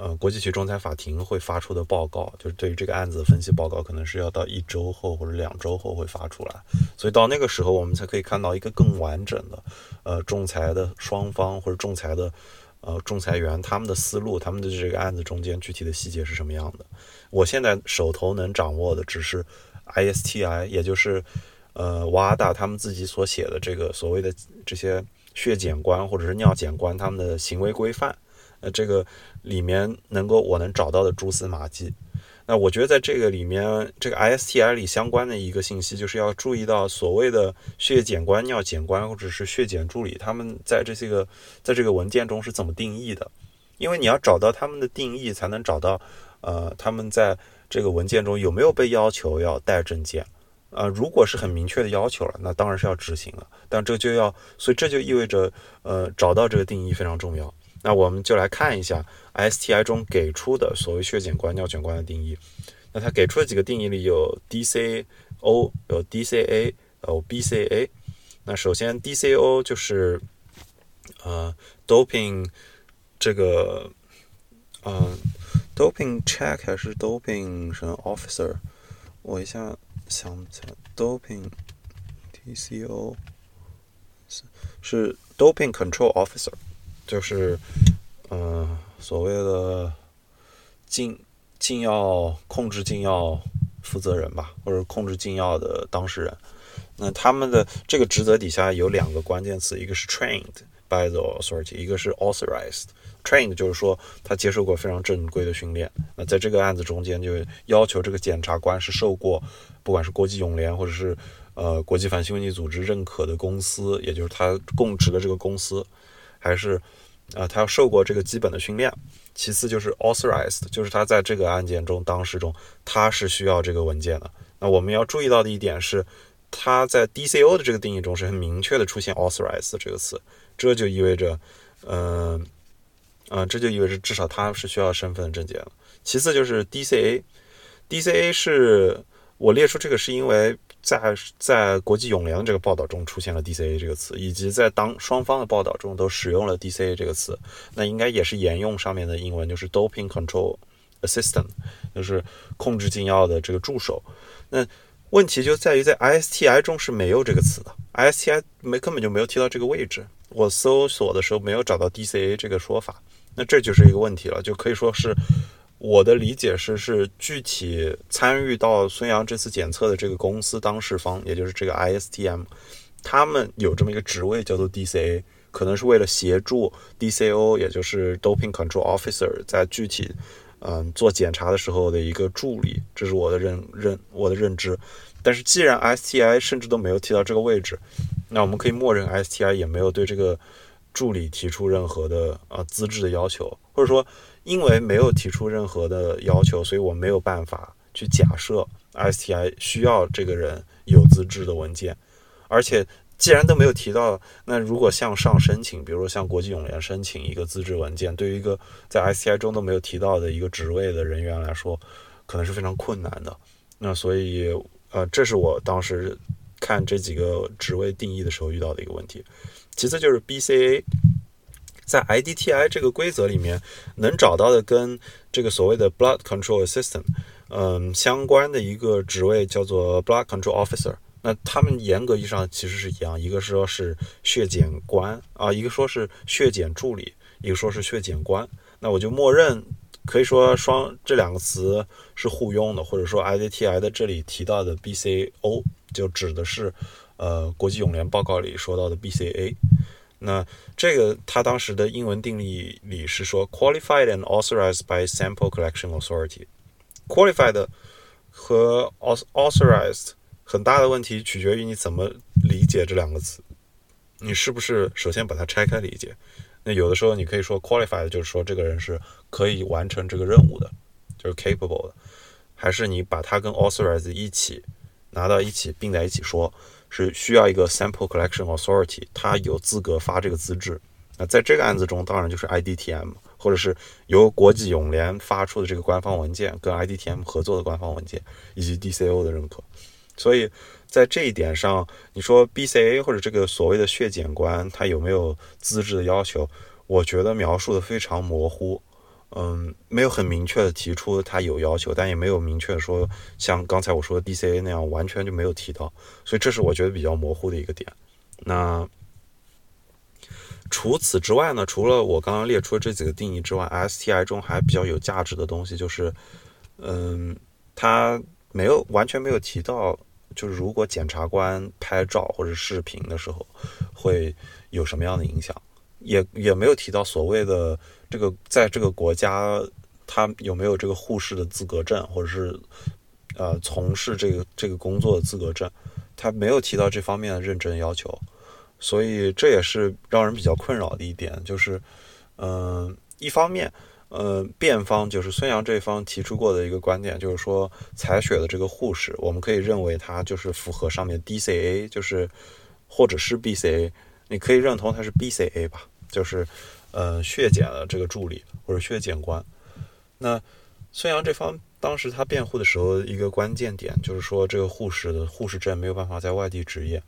呃，国际区仲裁法庭会发出的报告，就是对于这个案子的分析报告，可能是要到一周后或者两周后会发出来。所以到那个时候，我们才可以看到一个更完整的，呃，仲裁的双方或者仲裁的呃仲裁员他们的思路，他们的这个案子中间具体的细节是什么样的。我现在手头能掌握的只是 ISTI，也就是呃瓦达他们自己所写的这个所谓的这些。血检官或者是尿检官他们的行为规范，呃，这个里面能够我能找到的蛛丝马迹。那我觉得在这个里面，这个 ISTI 里相关的一个信息，就是要注意到所谓的血检官、尿检官或者是血检助理，他们在这些个在这个文件中是怎么定义的？因为你要找到他们的定义，才能找到呃他们在这个文件中有没有被要求要带证件。啊，如果是很明确的要求了，那当然是要执行了。但这就要，所以这就意味着，呃，找到这个定义非常重要。那我们就来看一下 STI 中给出的所谓血检官、尿检官的定义。那它给出的几个定义里有 DCO、有 DCA、有 BCA。那首先 DCO 就是，呃，doping 这个，嗯，doping check 还是 doping 什么 officer？我一下。想不起来，doping，TCO 是 doping control officer，就是嗯所谓的禁禁药控制禁药负责人吧，或者控制禁药的当事人。那他们的这个职责底下有两个关键词，一个是 trained by the authority，一个是 authorized。trained 就是说他接受过非常正规的训练。那在这个案子中间，就要求这个检察官是受过。不管是国际泳联或者是呃国际反兴奋剂组织认可的公司，也就是他供职的这个公司，还是啊他要受过这个基本的训练。其次就是 authorized，就是他在这个案件中当事中他是需要这个文件的。那我们要注意到的一点是，他在 DCO 的这个定义中是很明确的出现 authorized 这个词，这就意味着，嗯嗯，这就意味着至少他是需要身份证件的。其次就是 DCA，DCA 是。我列出这个是因为在在国际泳联的这个报道中出现了 DCA 这个词，以及在当双方的报道中都使用了 DCA 这个词，那应该也是沿用上面的英文，就是 Doping Control Assistant，就是控制禁药的这个助手。那问题就在于在 ISTI 中是没有这个词的，ISTI 没根本就没有提到这个位置。我搜索的时候没有找到 DCA 这个说法，那这就是一个问题了，就可以说是。我的理解是，是具体参与到孙杨这次检测的这个公司当事方，也就是这个 ISTM，他们有这么一个职位叫做 DCA，可能是为了协助 DCO，也就是 Doping Control Officer，在具体嗯做检查的时候的一个助理，这是我的认认我的认知。但是既然 STI 甚至都没有提到这个位置，那我们可以默认 STI 也没有对这个助理提出任何的啊资质的要求，或者说。因为没有提出任何的要求，所以我没有办法去假设 STI 需要这个人有资质的文件。而且，既然都没有提到，那如果向上申请，比如说向国际泳联申请一个资质文件，对于一个在 STI 中都没有提到的一个职位的人员来说，可能是非常困难的。那所以，呃，这是我当时看这几个职位定义的时候遇到的一个问题。其次就是 BCA。在 IDTI 这个规则里面，能找到的跟这个所谓的 Blood Control Assistant，嗯，相关的一个职位叫做 Blood Control Officer。那他们严格意义上其实是一样，一个说是血检官啊，一个说是血检助理，一个说是血检官。那我就默认可以说双这两个词是互用的，或者说 IDTI 的这里提到的 BCO 就指的是呃国际泳联报告里说到的 BCA。那这个他当时的英文定义里是说，qualified and authorized by sample collection authority。qualified 和 authorized 很大的问题取决于你怎么理解这两个词。你是不是首先把它拆开理解？那有的时候你可以说 qualified 就是说这个人是可以完成这个任务的，就是 capable 的。还是你把它跟 authorized 一起拿到一起并在一起说？是需要一个 sample collection authority，它有资格发这个资质。那在这个案子中，当然就是 IDTM，或者是由国际泳联发出的这个官方文件，跟 IDTM 合作的官方文件，以及 DCO 的认可。所以在这一点上，你说 BCA 或者这个所谓的血检官，他有没有资质的要求？我觉得描述的非常模糊。嗯，没有很明确的提出他有要求，但也没有明确说像刚才我说的 DCA 那样完全就没有提到，所以这是我觉得比较模糊的一个点。那除此之外呢？除了我刚刚列出的这几个定义之外，STI 中还比较有价值的东西就是，嗯，他没有完全没有提到，就是如果检察官拍照或者视频的时候会有什么样的影响，也也没有提到所谓的。这个在这个国家，他有没有这个护士的资格证，或者是呃从事这个这个工作的资格证？他没有提到这方面的认证要求，所以这也是让人比较困扰的一点。就是，嗯，一方面，呃，辩方就是孙杨这方提出过的一个观点，就是说采血的这个护士，我们可以认为他就是符合上面 DCA，就是或者是 BCA，你可以认同他是 BCA 吧，就是。呃，血检的这个助理或者血检官，那孙杨这方当时他辩护的时候，一个关键点就是说，这个护士的护士证没有办法在外地执业。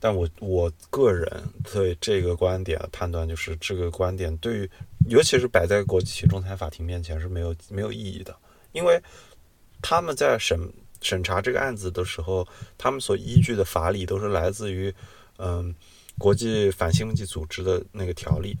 但我我个人对这个观点的判断就是，这个观点对于尤其是摆在国际仲裁法庭面前是没有没有意义的，因为他们在审审查这个案子的时候，他们所依据的法理都是来自于嗯国际反兴奋剂组织的那个条例。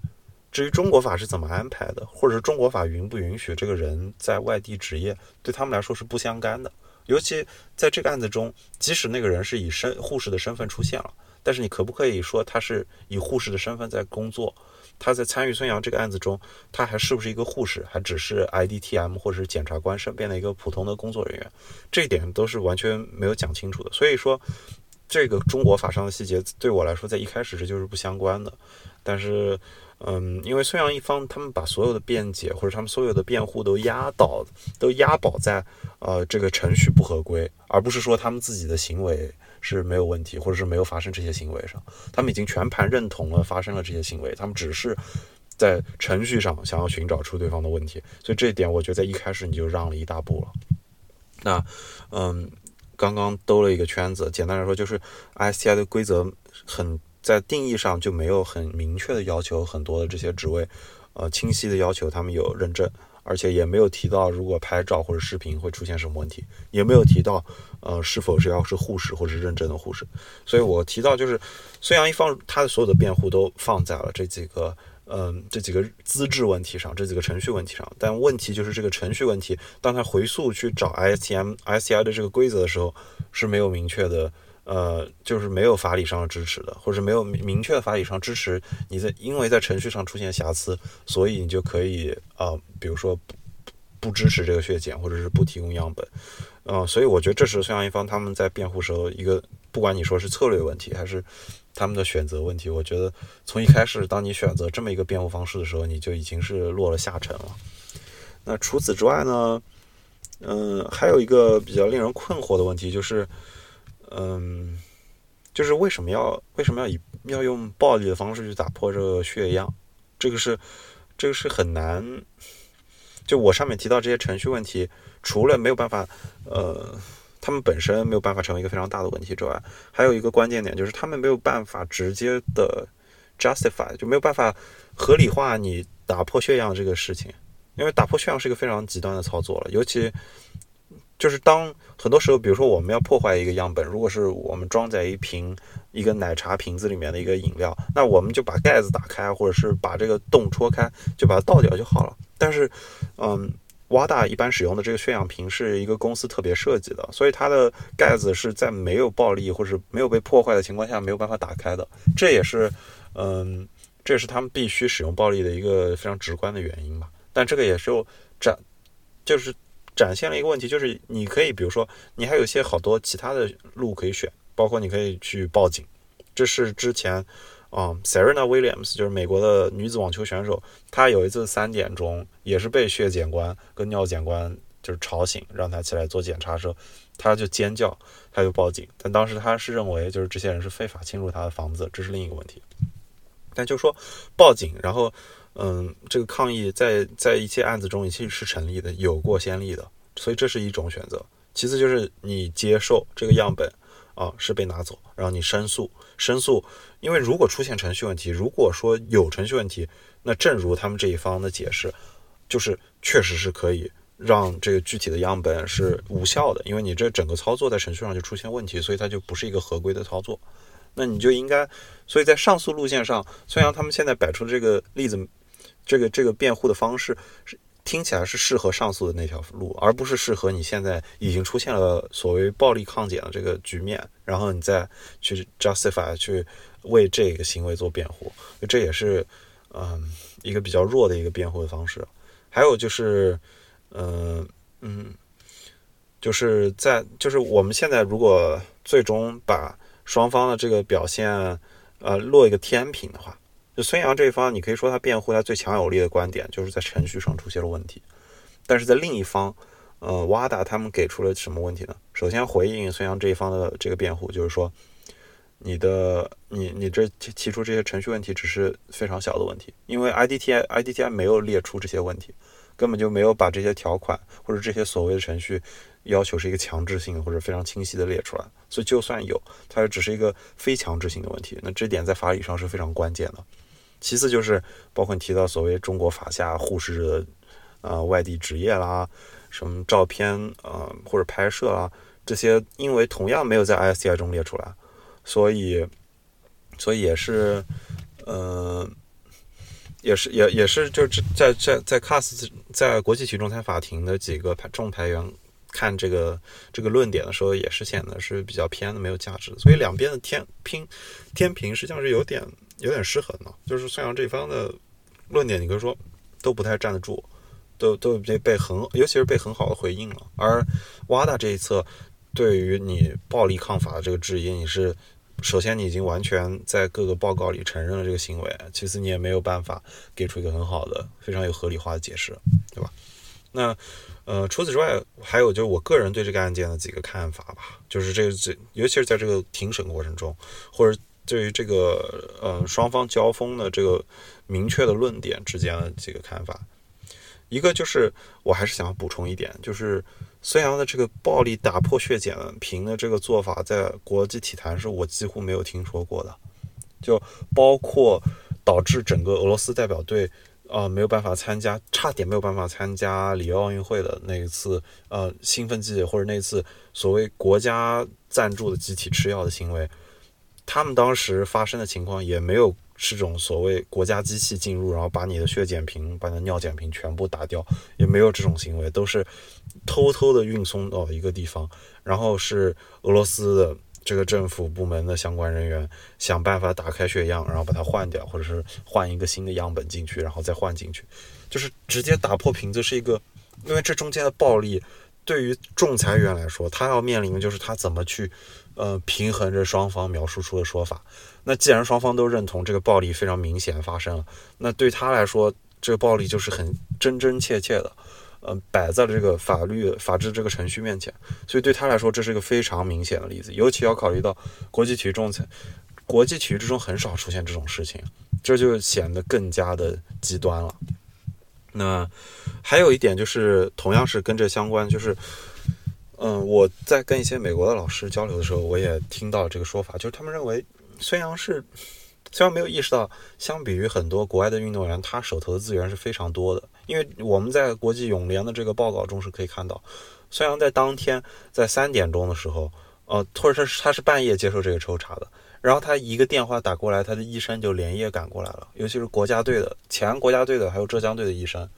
至于中国法是怎么安排的，或者是中国法允不允许这个人在外地执业，对他们来说是不相干的。尤其在这个案子中，即使那个人是以身护士的身份出现了，但是你可不可以说他是以护士的身份在工作？他在参与孙杨这个案子中，他还是不是一个护士，还只是 IDTM 或者是检察官身边的一个普通的工作人员？这一点都是完全没有讲清楚的。所以说，这个中国法上的细节对我来说，在一开始这就是不相关的。但是。嗯，因为孙杨一方他们把所有的辩解或者他们所有的辩护都压倒、都押宝在呃这个程序不合规，而不是说他们自己的行为是没有问题，或者是没有发生这些行为上，他们已经全盘认同了发生了这些行为，他们只是在程序上想要寻找出对方的问题，所以这一点我觉得在一开始你就让了一大步了。那嗯，刚刚兜了一个圈子。简单来说，就是 ISTI 的规则很在定义上就没有很明确的要求很多的这些职位，呃，清晰的要求他们有认证，而且也没有提到如果拍照或者视频会出现什么问题，也没有提到呃是否是要是护士或者是认证的护士。所以我提到就是孙杨一方他的所有的辩护都放在了这几个。嗯，这几个资质问题上，这几个程序问题上，但问题就是这个程序问题，当他回溯去找 ISTM、ISTI 的这个规则的时候，是没有明确的，呃，就是没有法理上的支持的，或者没有明确的法理上支持你在，因为在程序上出现瑕疵，所以你就可以啊，比如说不不支持这个血检，或者是不提供样本，嗯，所以我觉得这是孙杨一方他们在辩护时候一个，不管你说是策略问题还是。他们的选择问题，我觉得从一开始，当你选择这么一个辩护方式的时候，你就已经是落了下乘了。那除此之外呢？嗯，还有一个比较令人困惑的问题就是，嗯，就是为什么要为什么要以要用暴力的方式去打破这个血样？这个是这个是很难。就我上面提到这些程序问题，除了没有办法，呃。他们本身没有办法成为一个非常大的问题之外，还有一个关键点就是他们没有办法直接的 justify，就没有办法合理化你打破血样这个事情，因为打破血样是一个非常极端的操作了。尤其就是当很多时候，比如说我们要破坏一个样本，如果是我们装在一瓶一个奶茶瓶子里面的一个饮料，那我们就把盖子打开，或者是把这个洞戳开，就把它倒掉就好了。但是，嗯。瓦达一般使用的这个血氧瓶是一个公司特别设计的，所以它的盖子是在没有暴力或者没有被破坏的情况下没有办法打开的。这也是，嗯，这也是他们必须使用暴力的一个非常直观的原因吧。但这个也是展，就是展现了一个问题，就是你可以，比如说，你还有一些好多其他的路可以选，包括你可以去报警，这是之前。嗯，Serena Williams 就是美国的女子网球选手，她有一次三点钟也是被血检官跟尿检官就是吵醒，让她起来做检查的时候，她就尖叫，她就报警。但当时她是认为就是这些人是非法侵入她的房子，这是另一个问题。但就说报警，然后嗯，这个抗议在在一些案子中已经是成立的，有过先例的，所以这是一种选择。其次就是你接受这个样本。啊，是被拿走，然后你申诉，申诉，因为如果出现程序问题，如果说有程序问题，那正如他们这一方的解释，就是确实是可以让这个具体的样本是无效的，因为你这整个操作在程序上就出现问题，所以它就不是一个合规的操作，那你就应该，所以在上诉路线上，孙杨他们现在摆出这个例子，这个这个辩护的方式是。听起来是适合上诉的那条路，而不是适合你现在已经出现了所谓暴力抗检的这个局面，然后你再去 justify 去为这个行为做辩护，这也是嗯一个比较弱的一个辩护的方式。还有就是，嗯嗯，就是在就是我们现在如果最终把双方的这个表现呃落一个天平的话。就孙杨这一方，你可以说他辩护他最强有力的观点，就是在程序上出现了问题。但是在另一方，呃，瓦达他们给出了什么问题呢？首先回应孙杨这一方的这个辩护，就是说，你的你你这提出这些程序问题只是非常小的问题，因为 IDTI IDTI 没有列出这些问题，根本就没有把这些条款或者这些所谓的程序要求是一个强制性或者非常清晰的列出来。所以就算有，它只是一个非强制性的问题。那这点在法理上是非常关键的。其次就是包括你提到所谓中国法下护士的呃外地职业啦，什么照片呃或者拍摄啦这些，因为同样没有在 ISTI 中列出来，所以所以也是呃也是也也是就是在在在 CAS 在国际体育仲裁法庭的几个仲裁员看这个这个论点的时候，也是显得是比较偏的，没有价值。所以两边的天拼天平实际上是有点。有点失衡的，就是孙杨这方的论点，你可以说都不太站得住，都都被被很，尤其是被很好的回应了。而瓦达这一侧对于你暴力抗法的这个质疑，你是首先你已经完全在各个报告里承认了这个行为，其次你也没有办法给出一个很好的、非常有合理化的解释，对吧？那呃，除此之外，还有就是我个人对这个案件的几个看法吧，就是这个这，尤其是在这个庭审过程中，或者。对于这个呃双方交锋的这个明确的论点之间的几个看法，一个就是我还是想要补充一点，就是孙杨的这个暴力打破血检瓶的这个做法，在国际体坛是我几乎没有听说过的，就包括导致整个俄罗斯代表队啊没有办法参加，差点没有办法参加里约奥运会的那一次呃兴奋剂或者那次所谓国家赞助的集体吃药的行为，他们当时发生的情况也没有。是种所谓国家机器进入，然后把你的血检瓶、把你的尿检瓶全部打掉，也没有这种行为，都是偷偷的运送到一个地方，然后是俄罗斯的这个政府部门的相关人员想办法打开血样，然后把它换掉，或者是换一个新的样本进去，然后再换进去，就是直接打破瓶子，是一个，因为这中间的暴力对于仲裁员来说，他要面临的就是他怎么去。呃，平衡着双方描述出的说法。那既然双方都认同这个暴力非常明显发生了，那对他来说，这个暴力就是很真真切切的，呃，摆在了这个法律法治这个程序面前。所以对他来说，这是一个非常明显的例子。尤其要考虑到国际体育仲裁，国际体育之中很少出现这种事情，这就显得更加的极端了。那还有一点就是，同样是跟这相关，就是。嗯，我在跟一些美国的老师交流的时候，我也听到这个说法，就是他们认为孙杨是虽然没有意识到，相比于很多国外的运动员，他手头的资源是非常多的。因为我们在国际泳联的这个报告中是可以看到，孙杨在当天在三点钟的时候，呃，或者是他是半夜接受这个抽查的，然后他一个电话打过来，他的医生就连夜赶过来了，尤其是国家队的前国家队的，还有浙江队的医生，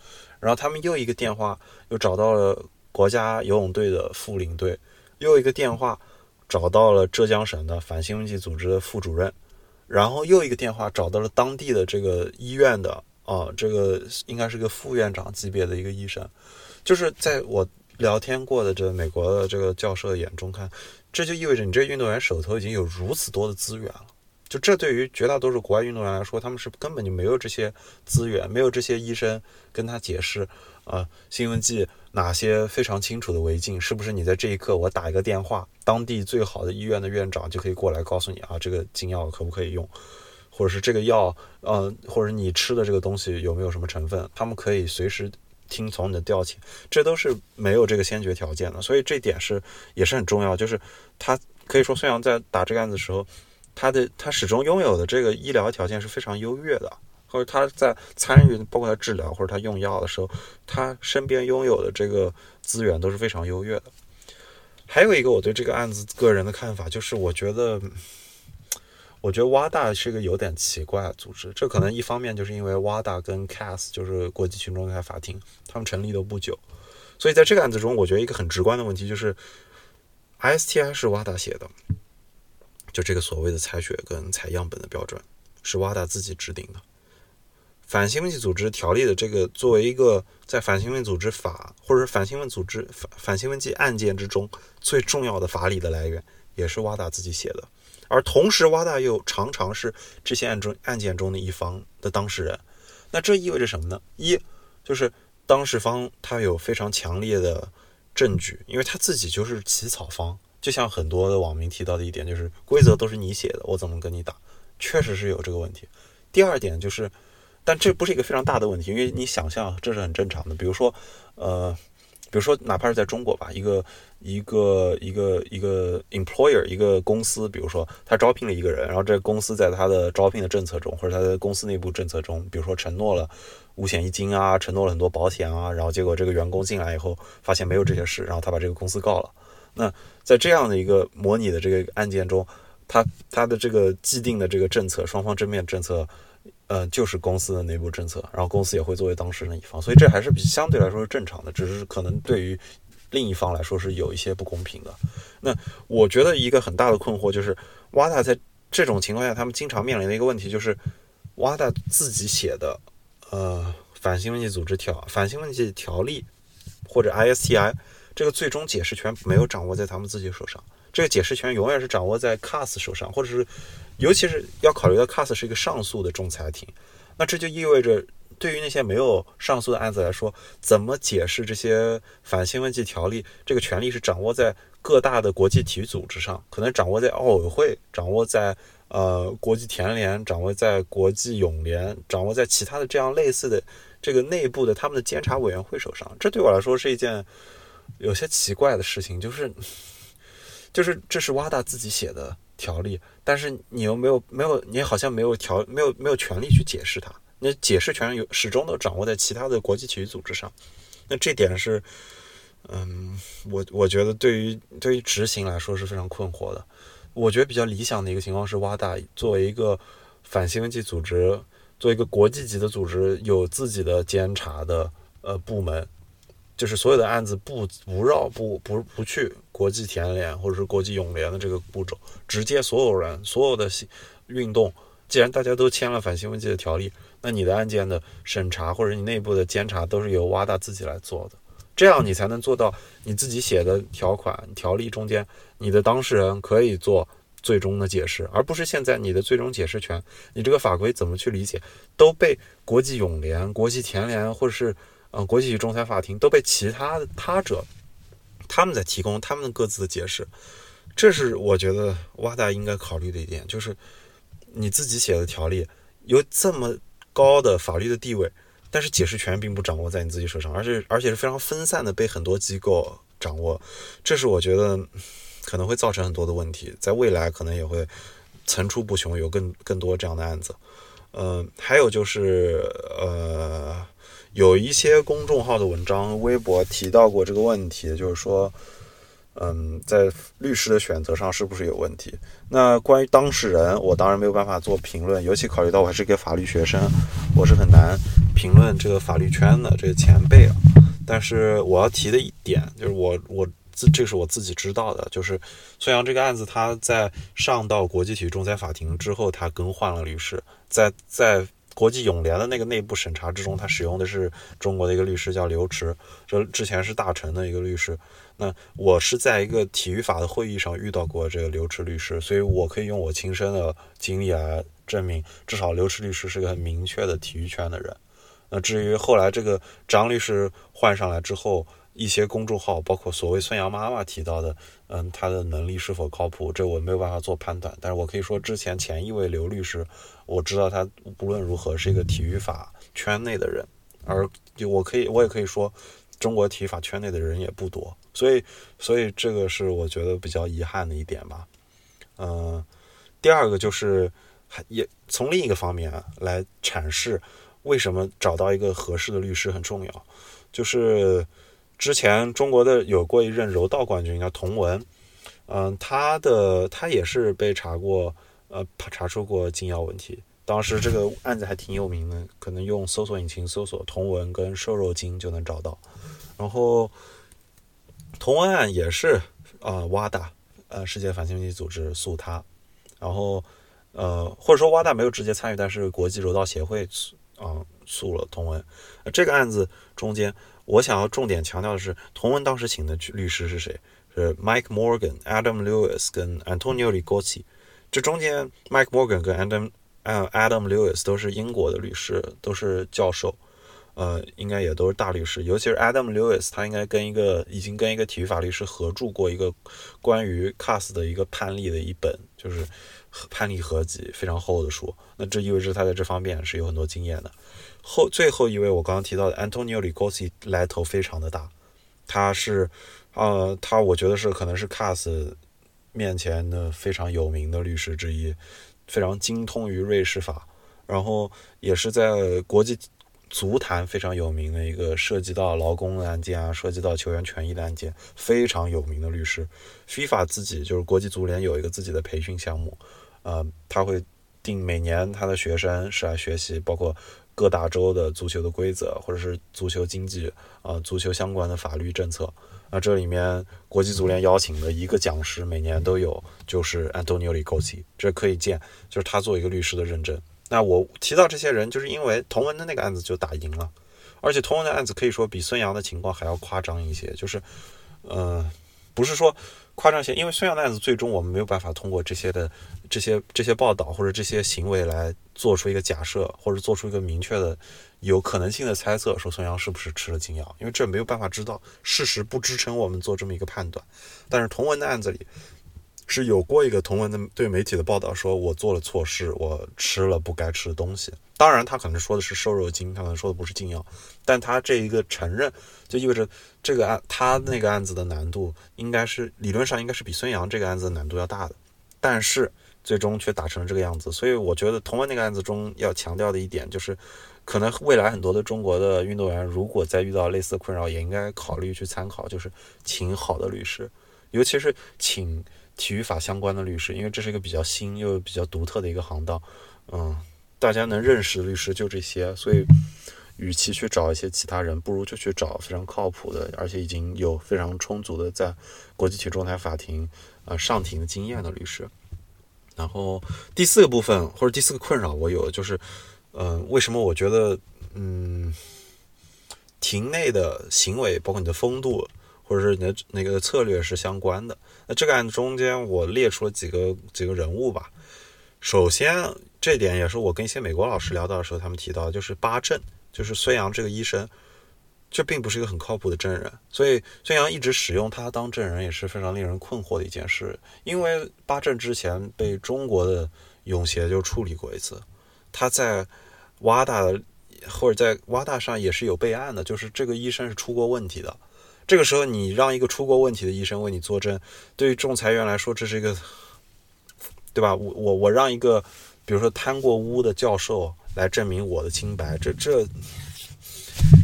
然后他们又一个电话又找到了。国家游泳队的副领队又一个电话找到了浙江省的反兴奋剂组织的副主任，然后又一个电话找到了当地的这个医院的啊，这个应该是个副院长级别的一个医生。就是在我聊天过的这美国的这个教授的眼中看，这就意味着你这运动员手头已经有如此多的资源了。就这对于绝大多数国外运动员来说，他们是根本就没有这些资源，没有这些医生跟他解释啊，兴奋剂。哪些非常清楚的违禁？是不是你在这一刻我打一个电话，当地最好的医院的院长就可以过来告诉你啊，这个禁药可不可以用，或者是这个药，呃，或者你吃的这个东西有没有什么成分？他们可以随时听从你的调遣，这都是没有这个先决条件的。所以这点是也是很重要，就是他可以说孙杨在打这个案子的时候，他的他始终拥有的这个医疗条件是非常优越的。或者他在参与，包括他治疗或者他用药的时候，他身边拥有的这个资源都是非常优越的。还有一个我对这个案子个人的看法，就是我觉得，我觉得挖大是一个有点奇怪的组织。这可能一方面就是因为挖大跟 CAS 就是国际群众裁法庭，他们成立都不久，所以在这个案子中，我觉得一个很直观的问题就是，ISTI 是瓦大写的，就这个所谓的采血跟采样本的标准是瓦大自己制定的。反兴奋剂组织条例的这个，作为一个在反兴奋组织法或者反兴奋组织反反兴奋剂案件之中最重要的法理的来源，也是瓦达自己写的。而同时，挖大又常常是这些案中案件中的一方的当事人。那这意味着什么呢？一就是当事方他有非常强烈的证据，因为他自己就是起草方。就像很多的网民提到的一点，就是规则都是你写的，我怎么跟你打？确实是有这个问题。第二点就是。但这不是一个非常大的问题，因为你想象这是很正常的。比如说，呃，比如说哪怕是在中国吧，一个一个一个一个 employer 一个公司，比如说他招聘了一个人，然后这个公司在他的招聘的政策中，或者他的公司内部政策中，比如说承诺了五险一金啊，承诺了很多保险啊，然后结果这个员工进来以后发现没有这些事，然后他把这个公司告了。那在这样的一个模拟的这个案件中，他他的这个既定的这个政策，双方正面政策。呃，就是公司的内部政策，然后公司也会作为当事人一方，所以这还是比相对来说是正常的，只是可能对于另一方来说是有一些不公平的。那我觉得一个很大的困惑就是，瓦达在这种情况下，他们经常面临的一个问题就是，瓦达自己写的呃反兴奋剂组织条反兴奋剂条例或者 ISTI 这个最终解释权没有掌握在他们自己手上，这个解释权永远是掌握在 CAS 手上，或者是。尤其是要考虑到 CAS 是一个上诉的仲裁庭，那这就意味着，对于那些没有上诉的案子来说，怎么解释这些反兴奋剂条例？这个权利是掌握在各大的国际体育组织上，可能掌握在奥委会，掌握在呃国际田联，掌握在国际泳联，掌握在其他的这样类似的这个内部的他们的监察委员会手上。这对我来说是一件有些奇怪的事情，就是就是这是瓦达自己写的条例，但是你又没有没有，你好像没有条没有没有权利去解释它，那解释权有始终都掌握在其他的国际体育组织上。那这点是，嗯，我我觉得对于对于执行来说是非常困惑的。我觉得比较理想的一个情况是，瓦达作为一个反兴奋剂组织，作为一个国际级的组织，有自己的监察的呃部门，就是所有的案子不不绕不不不去国际田联或者是国际泳联的这个步骤，直接所有人所有的运动，既然大家都签了反兴奋剂的条例。那你的案件的审查或者你内部的监察都是由挖大自己来做的，这样你才能做到你自己写的条款条例中间，你的当事人可以做最终的解释，而不是现在你的最终解释权，你这个法规怎么去理解，都被国际泳联、国际田联或者是呃国际仲裁法庭都被其他的他者他们在提供他们各自的解释，这是我觉得哇大应该考虑的一点，就是你自己写的条例有这么。高的法律的地位，但是解释权并不掌握在你自己手上，而且而且是非常分散的被很多机构掌握，这是我觉得可能会造成很多的问题，在未来可能也会层出不穷，有更更多这样的案子。嗯，还有就是呃，有一些公众号的文章、微博提到过这个问题，就是说。嗯，在律师的选择上是不是有问题？那关于当事人，我当然没有办法做评论，尤其考虑到我还是一个法律学生，我是很难评论这个法律圈的这个前辈啊。但是我要提的一点就是，我我自这是我自己知道的，就是孙杨这个案子，他在上到国际体育仲裁法庭之后，他更换了律师，在在。国际泳联的那个内部审查之中，他使用的是中国的一个律师，叫刘驰，这之前是大成的一个律师。那我是在一个体育法的会议上遇到过这个刘驰律师，所以我可以用我亲身的经历来证明，至少刘驰律师是个很明确的体育圈的人。那至于后来这个张律师换上来之后，一些公众号，包括所谓孙杨妈妈提到的，嗯，他的能力是否靠谱，这我没有办法做判断。但是我可以说，之前前一位刘律师，我知道他无论如何是一个体育法圈内的人，而我可以，我也可以说，中国体育法圈内的人也不多。所以，所以这个是我觉得比较遗憾的一点吧。嗯，第二个就是也从另一个方面来阐释为什么找到一个合适的律师很重要，就是。之前中国的有过一任柔道冠军叫童文，嗯，他的他也是被查过，呃，查出过禁药问题。当时这个案子还挺有名的，可能用搜索引擎搜索童文跟瘦肉精就能找到。然后童文案也是啊，挖大呃世界反兴奋剂组织诉他，然后呃或者说挖大没有直接参与，但是国际柔道协会啊诉了童文。这个案子中间。我想要重点强调的是，同文当时请的律师是谁？是 Mike Morgan、Adam Lewis 跟 Antonio Ligotti。这中间，Mike Morgan 跟 Adam 呃 Adam Lewis 都是英国的律师，都是教授，呃，应该也都是大律师。尤其是 Adam Lewis，他应该跟一个已经跟一个体育法律师合著过一个关于 CAS 的一个判例的一本，就是判例合集，非常厚的书。那这意味着他在这方面是有很多经验的。后最后一位我刚刚提到的 Antonio Ligozzi 来头非常的大，他是，呃，他我觉得是可能是 CAS 面前的非常有名的律师之一，非常精通于瑞士法，然后也是在国际足坛非常有名的一个涉及到劳工的案件啊，涉及到球员权益的案件非常有名的律师。FIFA 自己就是国际足联有一个自己的培训项目，呃，他会定每年他的学生是来学习，包括。各大洲的足球的规则，或者是足球经济啊，足球相关的法律政策。那这里面国际足联邀请的一个讲师，每年都有，就是 Antonio Ligozzi。这可以见，就是他做一个律师的认证。那我提到这些人，就是因为同文的那个案子就打赢了，而且同文的案子可以说比孙杨的情况还要夸张一些，就是，呃，不是说。夸张些，因为孙杨的案子最终我们没有办法通过这些的这些这些报道或者这些行为来做出一个假设，或者做出一个明确的有可能性的猜测，说孙杨是不是吃了禁药，因为这没有办法知道，事实不支撑我们做这么一个判断。但是同文的案子里，是有过一个同文的对媒体的报道，说我做了错事，我吃了不该吃的东西。当然，他可能说的是瘦肉精，他可能说的不是禁药，但他这一个承认，就意味着这个案他那个案子的难度应该是理论上应该是比孙杨这个案子的难度要大的，但是最终却打成了这个样子。所以我觉得同文那个案子中要强调的一点就是，可能未来很多的中国的运动员如果再遇到类似的困扰，也应该考虑去参考，就是请好的律师，尤其是请体育法相关的律师，因为这是一个比较新又比较独特的一个行当，嗯。大家能认识的律师就这些，所以，与其去找一些其他人，不如就去找非常靠谱的，而且已经有非常充足的在国际体育仲裁法庭呃上庭的经验的律师。然后第四个部分或者第四个困扰我有就是，嗯，为什么我觉得嗯，庭内的行为包括你的风度或者是你的那个策略是相关的？那这个案子中间我列出了几个几个人物吧。首先，这点也是我跟一些美国老师聊到的时候，他们提到，就是八正，就是孙杨这个医生，这并不是一个很靠谱的证人，所以孙杨一直使用他当证人也是非常令人困惑的一件事。因为八正之前被中国的泳协就处理过一次，他在挖大或者在挖大上也是有备案的，就是这个医生是出过问题的。这个时候你让一个出过问题的医生为你作证，对于仲裁员来说，这是一个。对吧？我我我让一个，比如说贪过污的教授来证明我的清白，这这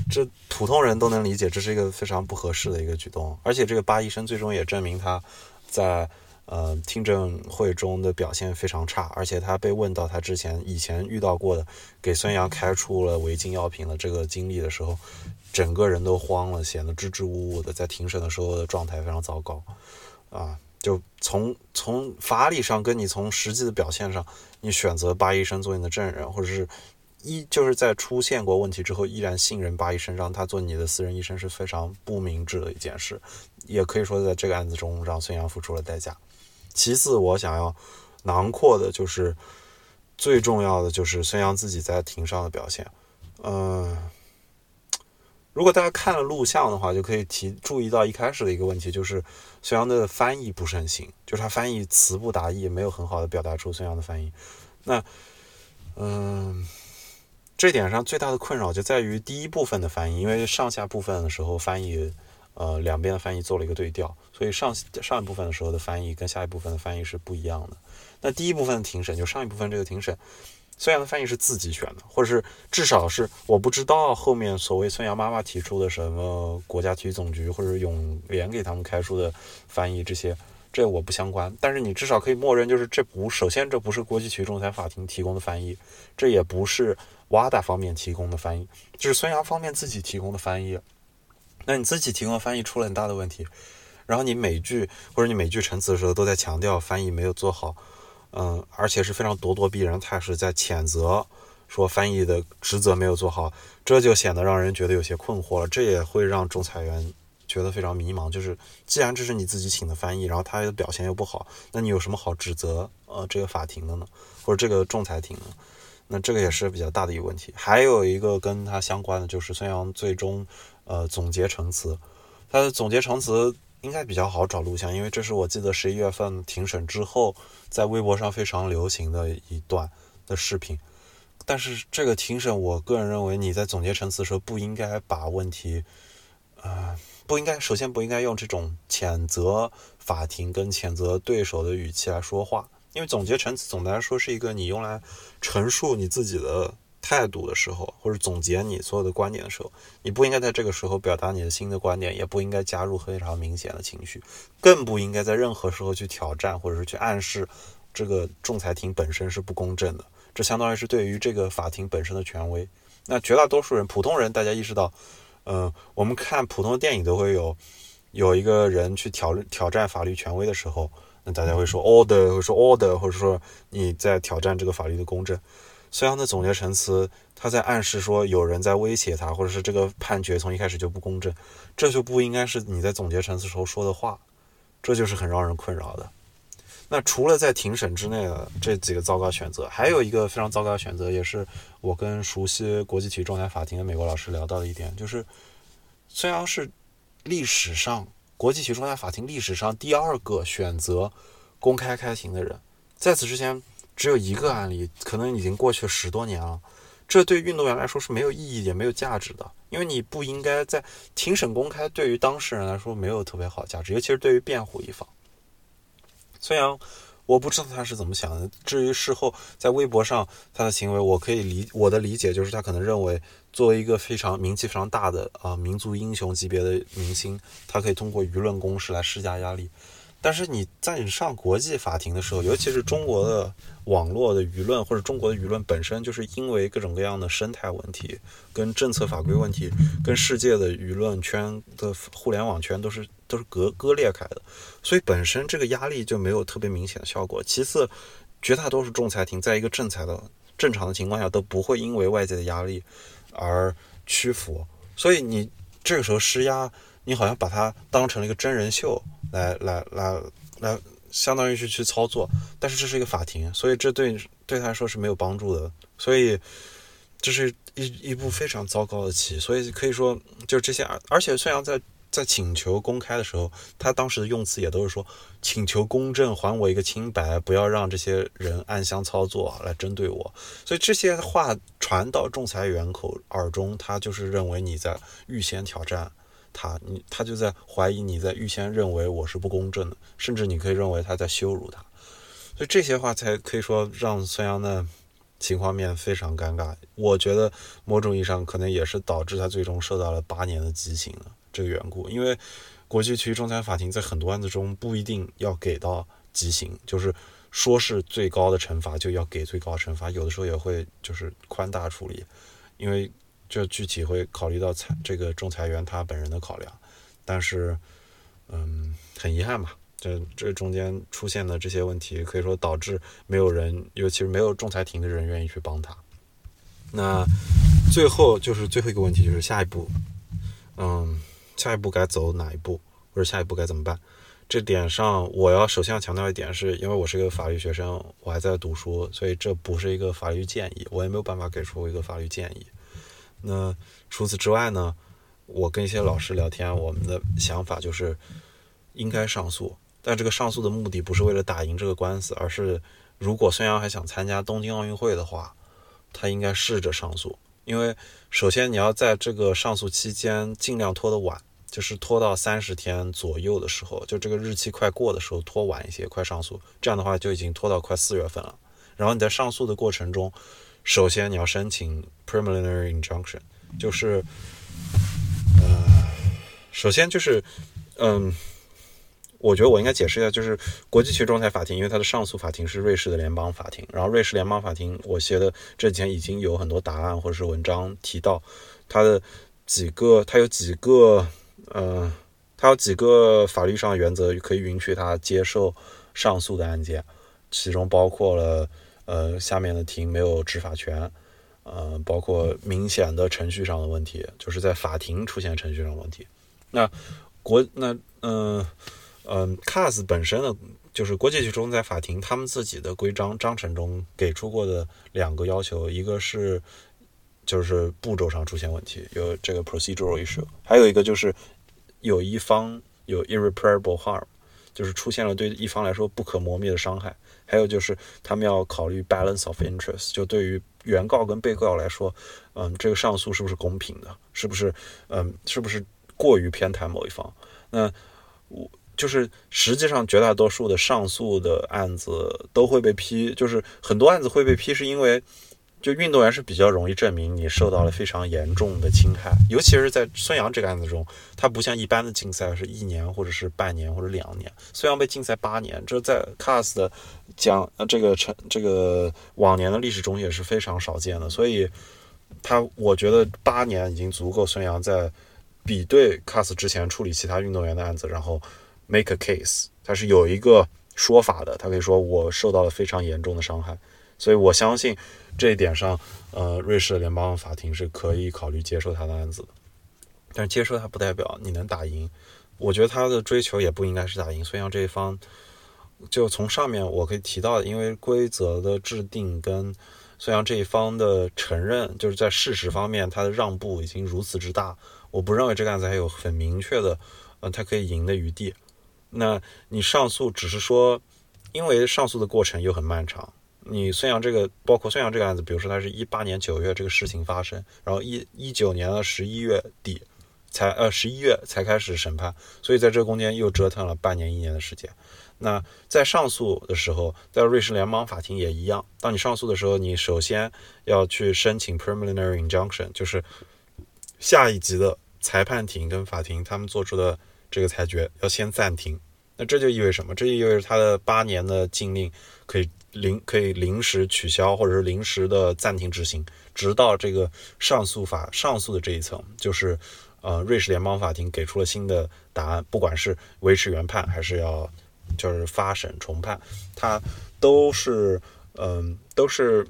这普通人都能理解，这是一个非常不合适的一个举动。而且这个巴医生最终也证明他在呃听证会中的表现非常差，而且他被问到他之前以前遇到过的给孙杨开出了违禁药品的这个经历的时候，整个人都慌了，显得支支吾吾的，在庭审的时候的状态非常糟糕啊。就从从法理上跟你从实际的表现上，你选择巴医生做你的证人，或者是一就是在出现过问题之后依然信任巴医生，让他做你的私人医生是非常不明智的一件事，也可以说在这个案子中让孙杨付出了代价。其次，我想要囊括的就是最重要的就是孙杨自己在庭上的表现，嗯。如果大家看了录像的话，就可以提注意到一开始的一个问题，就是孙杨的翻译不是很行，就是他翻译词不达意，没有很好的表达出孙杨的翻译。那，嗯，这点上最大的困扰就在于第一部分的翻译，因为上下部分的时候翻译，呃，两边的翻译做了一个对调，所以上上一部分的时候的翻译跟下一部分的翻译是不一样的。那第一部分的庭审，就上一部分这个庭审。孙杨的翻译是自己选的，或者是至少是我不知道后面所谓孙杨妈妈提出的什么国家体育总局或者永联给他们开出的翻译，这些这我不相关。但是你至少可以默认，就是这不首先这不是国际体育仲裁法庭提供的翻译，这也不是 WADA 方面提供的翻译，就是孙杨方面自己提供的翻译。那你自己提供的翻译出了很大的问题，然后你每句或者你每句陈词的时候都在强调翻译没有做好。嗯，而且是非常咄咄逼人，他是在谴责说翻译的职责没有做好，这就显得让人觉得有些困惑了。这也会让仲裁员觉得非常迷茫。就是既然这是你自己请的翻译，然后他的表现又不好，那你有什么好指责呃这个法庭的呢？或者这个仲裁庭呢？那这个也是比较大的一个问题。还有一个跟他相关的就是孙杨最终呃总结陈词，他的总结陈词。应该比较好找录像，因为这是我记得十一月份庭审之后，在微博上非常流行的一段的视频。但是这个庭审，我个人认为你在总结陈词的时候，不应该把问题，呃，不应该首先不应该用这种谴责法庭跟谴责对手的语气来说话，因为总结陈词总的来说是一个你用来陈述你自己的。态度的时候，或者总结你所有的观点的时候，你不应该在这个时候表达你的新的观点，也不应该加入非常明显的情绪，更不应该在任何时候去挑战或者是去暗示这个仲裁庭本身是不公正的。这相当于是对于这个法庭本身的权威。那绝大多数人，普通人，大家意识到，嗯，我们看普通的电影都会有有一个人去挑挑战法律权威的时候，那大家会说 order，会说 order，或者说你在挑战这个法律的公正。孙杨的总结陈词，他在暗示说有人在威胁他，或者是这个判决从一开始就不公正，这就不应该是你在总结陈词时候说的话，这就是很让人困扰的。那除了在庭审之内的这几个糟糕选择，还有一个非常糟糕的选择，也是我跟熟悉国际体育仲裁法庭的美国老师聊到的一点，就是孙杨是历史上国际体育仲裁法庭历史上第二个选择。公开开庭的人。在此之前，只有一个案例，可能已经过去十多年了。这对运动员来说是没有意义也没有价值的，因为你不应该在庭审公开。对于当事人来说，没有特别好价值，尤其是对于辩护一方。孙杨，我不知道他是怎么想的。至于事后在微博上他的行为，我可以理我的理解就是他可能认为，作为一个非常名气非常大的啊民族英雄级别的明星，他可以通过舆论攻势来施加压力。但是你在你上国际法庭的时候，尤其是中国的网络的舆论或者中国的舆论本身，就是因为各种各样的生态问题、跟政策法规问题、跟世界的舆论圈的互联网圈都是都是割割裂开的，所以本身这个压力就没有特别明显的效果。其次，绝大多数仲裁庭在一个正裁的正常的情况下都不会因为外界的压力而屈服，所以你这个时候施压，你好像把它当成了一个真人秀。来来来来，相当于是去操作，但是这是一个法庭，所以这对对他来说是没有帮助的，所以这是一一步非常糟糕的棋，所以可以说就这些，而且孙杨在在请求公开的时候，他当时的用词也都是说请求公正，还我一个清白，不要让这些人暗箱操作来针对我，所以这些话传到仲裁员口耳中，他就是认为你在预先挑战。他，你他就在怀疑你在预先认为我是不公正的，甚至你可以认为他在羞辱他，所以这些话才可以说让孙杨的情况面非常尴尬。我觉得某种意义上可能也是导致他最终受到了八年的极刑的这个缘故。因为国际区域仲裁法庭在很多案子中不一定要给到极刑，就是说是最高的惩罚就要给最高惩罚，有的时候也会就是宽大处理，因为。这具体会考虑到裁这个仲裁员他本人的考量，但是，嗯，很遗憾吧，这这中间出现的这些问题，可以说导致没有人，尤其是没有仲裁庭的人愿意去帮他。那最后就是最后一个问题，就是下一步，嗯，下一步该走哪一步，或者下一步该怎么办？这点上，我要首先要强调一点，是因为我是一个法律学生，我还在读书，所以这不是一个法律建议，我也没有办法给出一个法律建议。那除此之外呢？我跟一些老师聊天，我们的想法就是应该上诉，但这个上诉的目的不是为了打赢这个官司，而是如果孙杨还想参加东京奥运会的话，他应该试着上诉。因为首先你要在这个上诉期间尽量拖得晚，就是拖到三十天左右的时候，就这个日期快过的时候拖晚一些，快上诉。这样的话就已经拖到快四月份了。然后你在上诉的过程中。首先，你要申请 preliminary injunction，就是，呃，首先就是，嗯，我觉得我应该解释一下，就是国际区仲裁法庭，因为它的上诉法庭是瑞士的联邦法庭，然后瑞士联邦法庭，我写的这几天已经有很多答案或者是文章提到它的几个，它有几个，呃，它有几个法律上原则可以允许他接受上诉的案件，其中包括了。呃，下面的庭没有执法权，呃，包括明显的程序上的问题，就是在法庭出现程序上的问题。那国那嗯嗯，CAS 本身的，就是国际集中在法庭，他们自己的规章章程中给出过的两个要求，一个是就是步骤上出现问题，有这个 procedural issue，还有一个就是有一方有 irreparable harm，就是出现了对一方来说不可磨灭的伤害。还有就是，他们要考虑 balance of interest，就对于原告跟被告来说，嗯，这个上诉是不是公平的？是不是，嗯，是不是过于偏袒某一方？那我就是实际上绝大多数的上诉的案子都会被批，就是很多案子会被批，是因为。就运动员是比较容易证明你受到了非常严重的侵害，尤其是在孙杨这个案子中，他不像一般的禁赛是一年或者是半年或者两年，孙杨被禁赛八年，这在 CAS 的讲呃这个成这个往年的历史中也是非常少见的，所以他我觉得八年已经足够孙杨在比对 CAS 之前处理其他运动员的案子，然后 make a case，他是有一个说法的，他可以说我受到了非常严重的伤害，所以我相信。这一点上，呃，瑞士联邦法庭是可以考虑接受他的案子的，但是接受他不代表你能打赢。我觉得他的追求也不应该是打赢孙杨这一方。就从上面我可以提到，因为规则的制定跟孙杨这一方的承认，就是在事实方面他的让步已经如此之大，我不认为这个案子还有很明确的，呃，他可以赢的余地。那你上诉只是说。因为上诉的过程又很漫长。你孙杨这个，包括孙杨这个案子，比如说他是一八年九月这个事情发生，然后一一九年的十一月底才呃十一月才开始审判，所以在这中间又折腾了半年一年的时间。那在上诉的时候，在瑞士联邦法庭也一样。当你上诉的时候，你首先要去申请 preliminary injunction，就是下一级的裁判庭跟法庭他们做出的这个裁决要先暂停。那这就意味着什么？这就意味着他的八年的禁令可以临可以临时取消，或者是临时的暂停执行，直到这个上诉法上诉的这一层，就是呃瑞士联邦法庭给出了新的答案，不管是维持原判还是要。就是发审重判，它都是嗯都是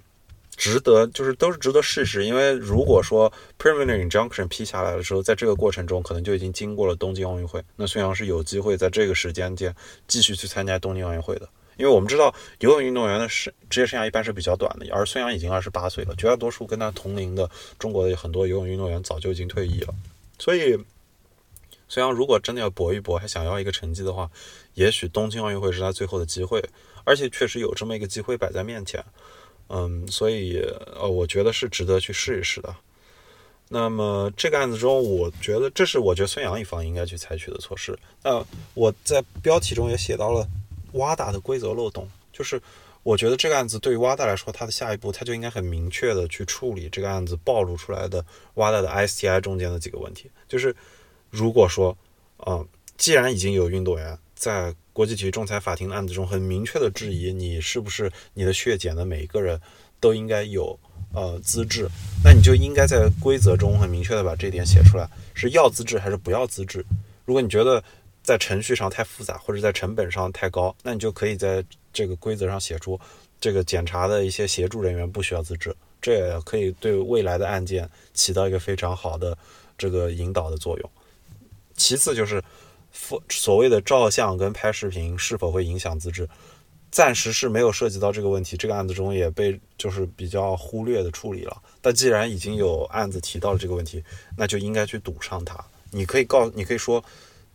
值得，就是都是值得试试。因为如果说 preliminary injunction 批下来的时候，在这个过程中可能就已经经过了东京奥运会，那孙杨是有机会在这个时间点继续去参加东京奥运会的。因为我们知道游泳运动员的生职业生涯一般是比较短的，而孙杨已经二十八岁了，绝大多数跟他同龄的中国的很多游泳运动员早就已经退役了，所以。孙杨如果真的要搏一搏，还想要一个成绩的话，也许东京奥运会是他最后的机会，而且确实有这么一个机会摆在面前。嗯，所以呃，我觉得是值得去试一试的。那么这个案子中，我觉得这是我觉得孙杨一方应该去采取的措施。那我在标题中也写到了挖大的规则漏洞，就是我觉得这个案子对于挖大来说，他的下一步他就应该很明确的去处理这个案子暴露出来的挖大的 STI 中间的几个问题，就是。如果说，嗯，既然已经有运动员在国际体育仲裁法庭的案子中很明确的质疑你是不是你的血检的每一个人都应该有呃资质，那你就应该在规则中很明确的把这点写出来，是要资质还是不要资质。如果你觉得在程序上太复杂或者在成本上太高，那你就可以在这个规则上写出这个检查的一些协助人员不需要资质，这也可以对未来的案件起到一个非常好的这个引导的作用。其次就是，所谓的照相跟拍视频是否会影响资质，暂时是没有涉及到这个问题。这个案子中也被就是比较忽略的处理了。但既然已经有案子提到了这个问题，那就应该去堵上它。你可以告，你可以说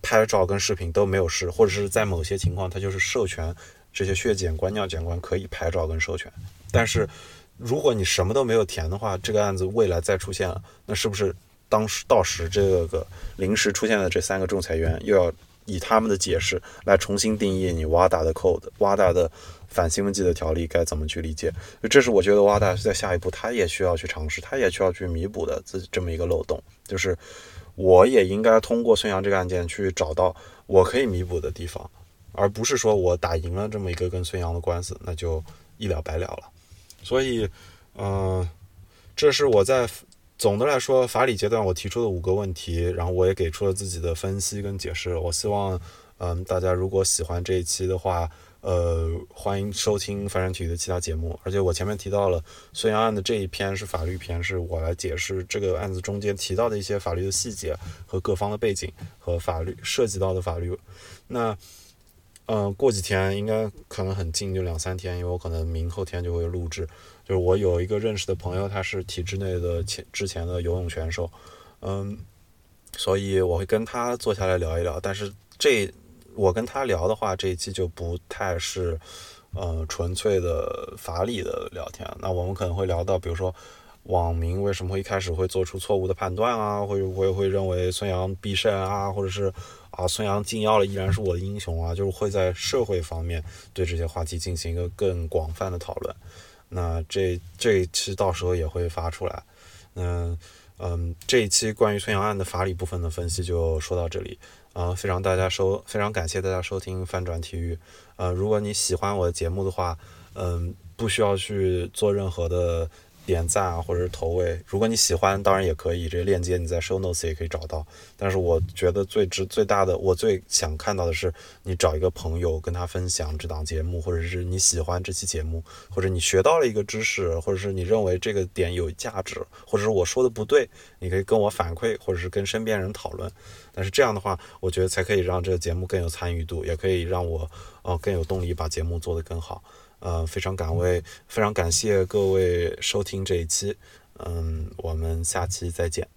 拍照跟视频都没有事，或者是在某些情况，它就是授权这些血检官、尿检官可以拍照跟授权。但是如果你什么都没有填的话，这个案子未来再出现了，那是不是？当时到时这个临时出现的这三个仲裁员又要以他们的解释来重新定义你挖大的 code，挖大的反兴奋剂的条例该怎么去理解？这是我觉得挖大是在下一步他也需要去尝试，他也需要去弥补的这这么一个漏洞。就是我也应该通过孙杨这个案件去找到我可以弥补的地方，而不是说我打赢了这么一个跟孙杨的官司，那就一了百了了。所以，嗯，这是我在。总的来说，法理阶段我提出的五个问题，然后我也给出了自己的分析跟解释。我希望，嗯，大家如果喜欢这一期的话，呃，欢迎收听翻转体育的其他节目。而且我前面提到了孙杨案的这一篇是法律篇，是我来解释这个案子中间提到的一些法律的细节和各方的背景和法律涉及到的法律。那，嗯，过几天应该可能很近，就两三天，因为我可能明后天就会录制。就是我有一个认识的朋友，他是体制内的前之前的游泳选手，嗯，所以我会跟他坐下来聊一聊。但是这我跟他聊的话，这一期就不太是呃纯粹的法理的聊天。那我们可能会聊到，比如说网民为什么会一开始会做出错误的判断啊，会会会认为孙杨必胜啊，或者是啊孙杨禁药了依然是我的英雄啊，就是会在社会方面对这些话题进行一个更广泛的讨论。那这这一期到时候也会发出来，嗯嗯，这一期关于孙杨案的法理部分的分析就说到这里，啊，非常大家收，非常感谢大家收听翻转体育，呃，如果你喜欢我的节目的话，嗯，不需要去做任何的。点赞啊，或者是投喂，如果你喜欢，当然也可以。这个链接你在 show notes 也可以找到。但是我觉得最值最大的，我最想看到的是，你找一个朋友跟他分享这档节目，或者是你喜欢这期节目，或者你学到了一个知识，或者是你认为这个点有价值，或者是我说的不对，你可以跟我反馈，或者是跟身边人讨论。但是这样的话，我觉得才可以让这个节目更有参与度，也可以让我呃更有动力把节目做得更好。呃，非常感为，非常感谢各位收听这一期，嗯，我们下期再见。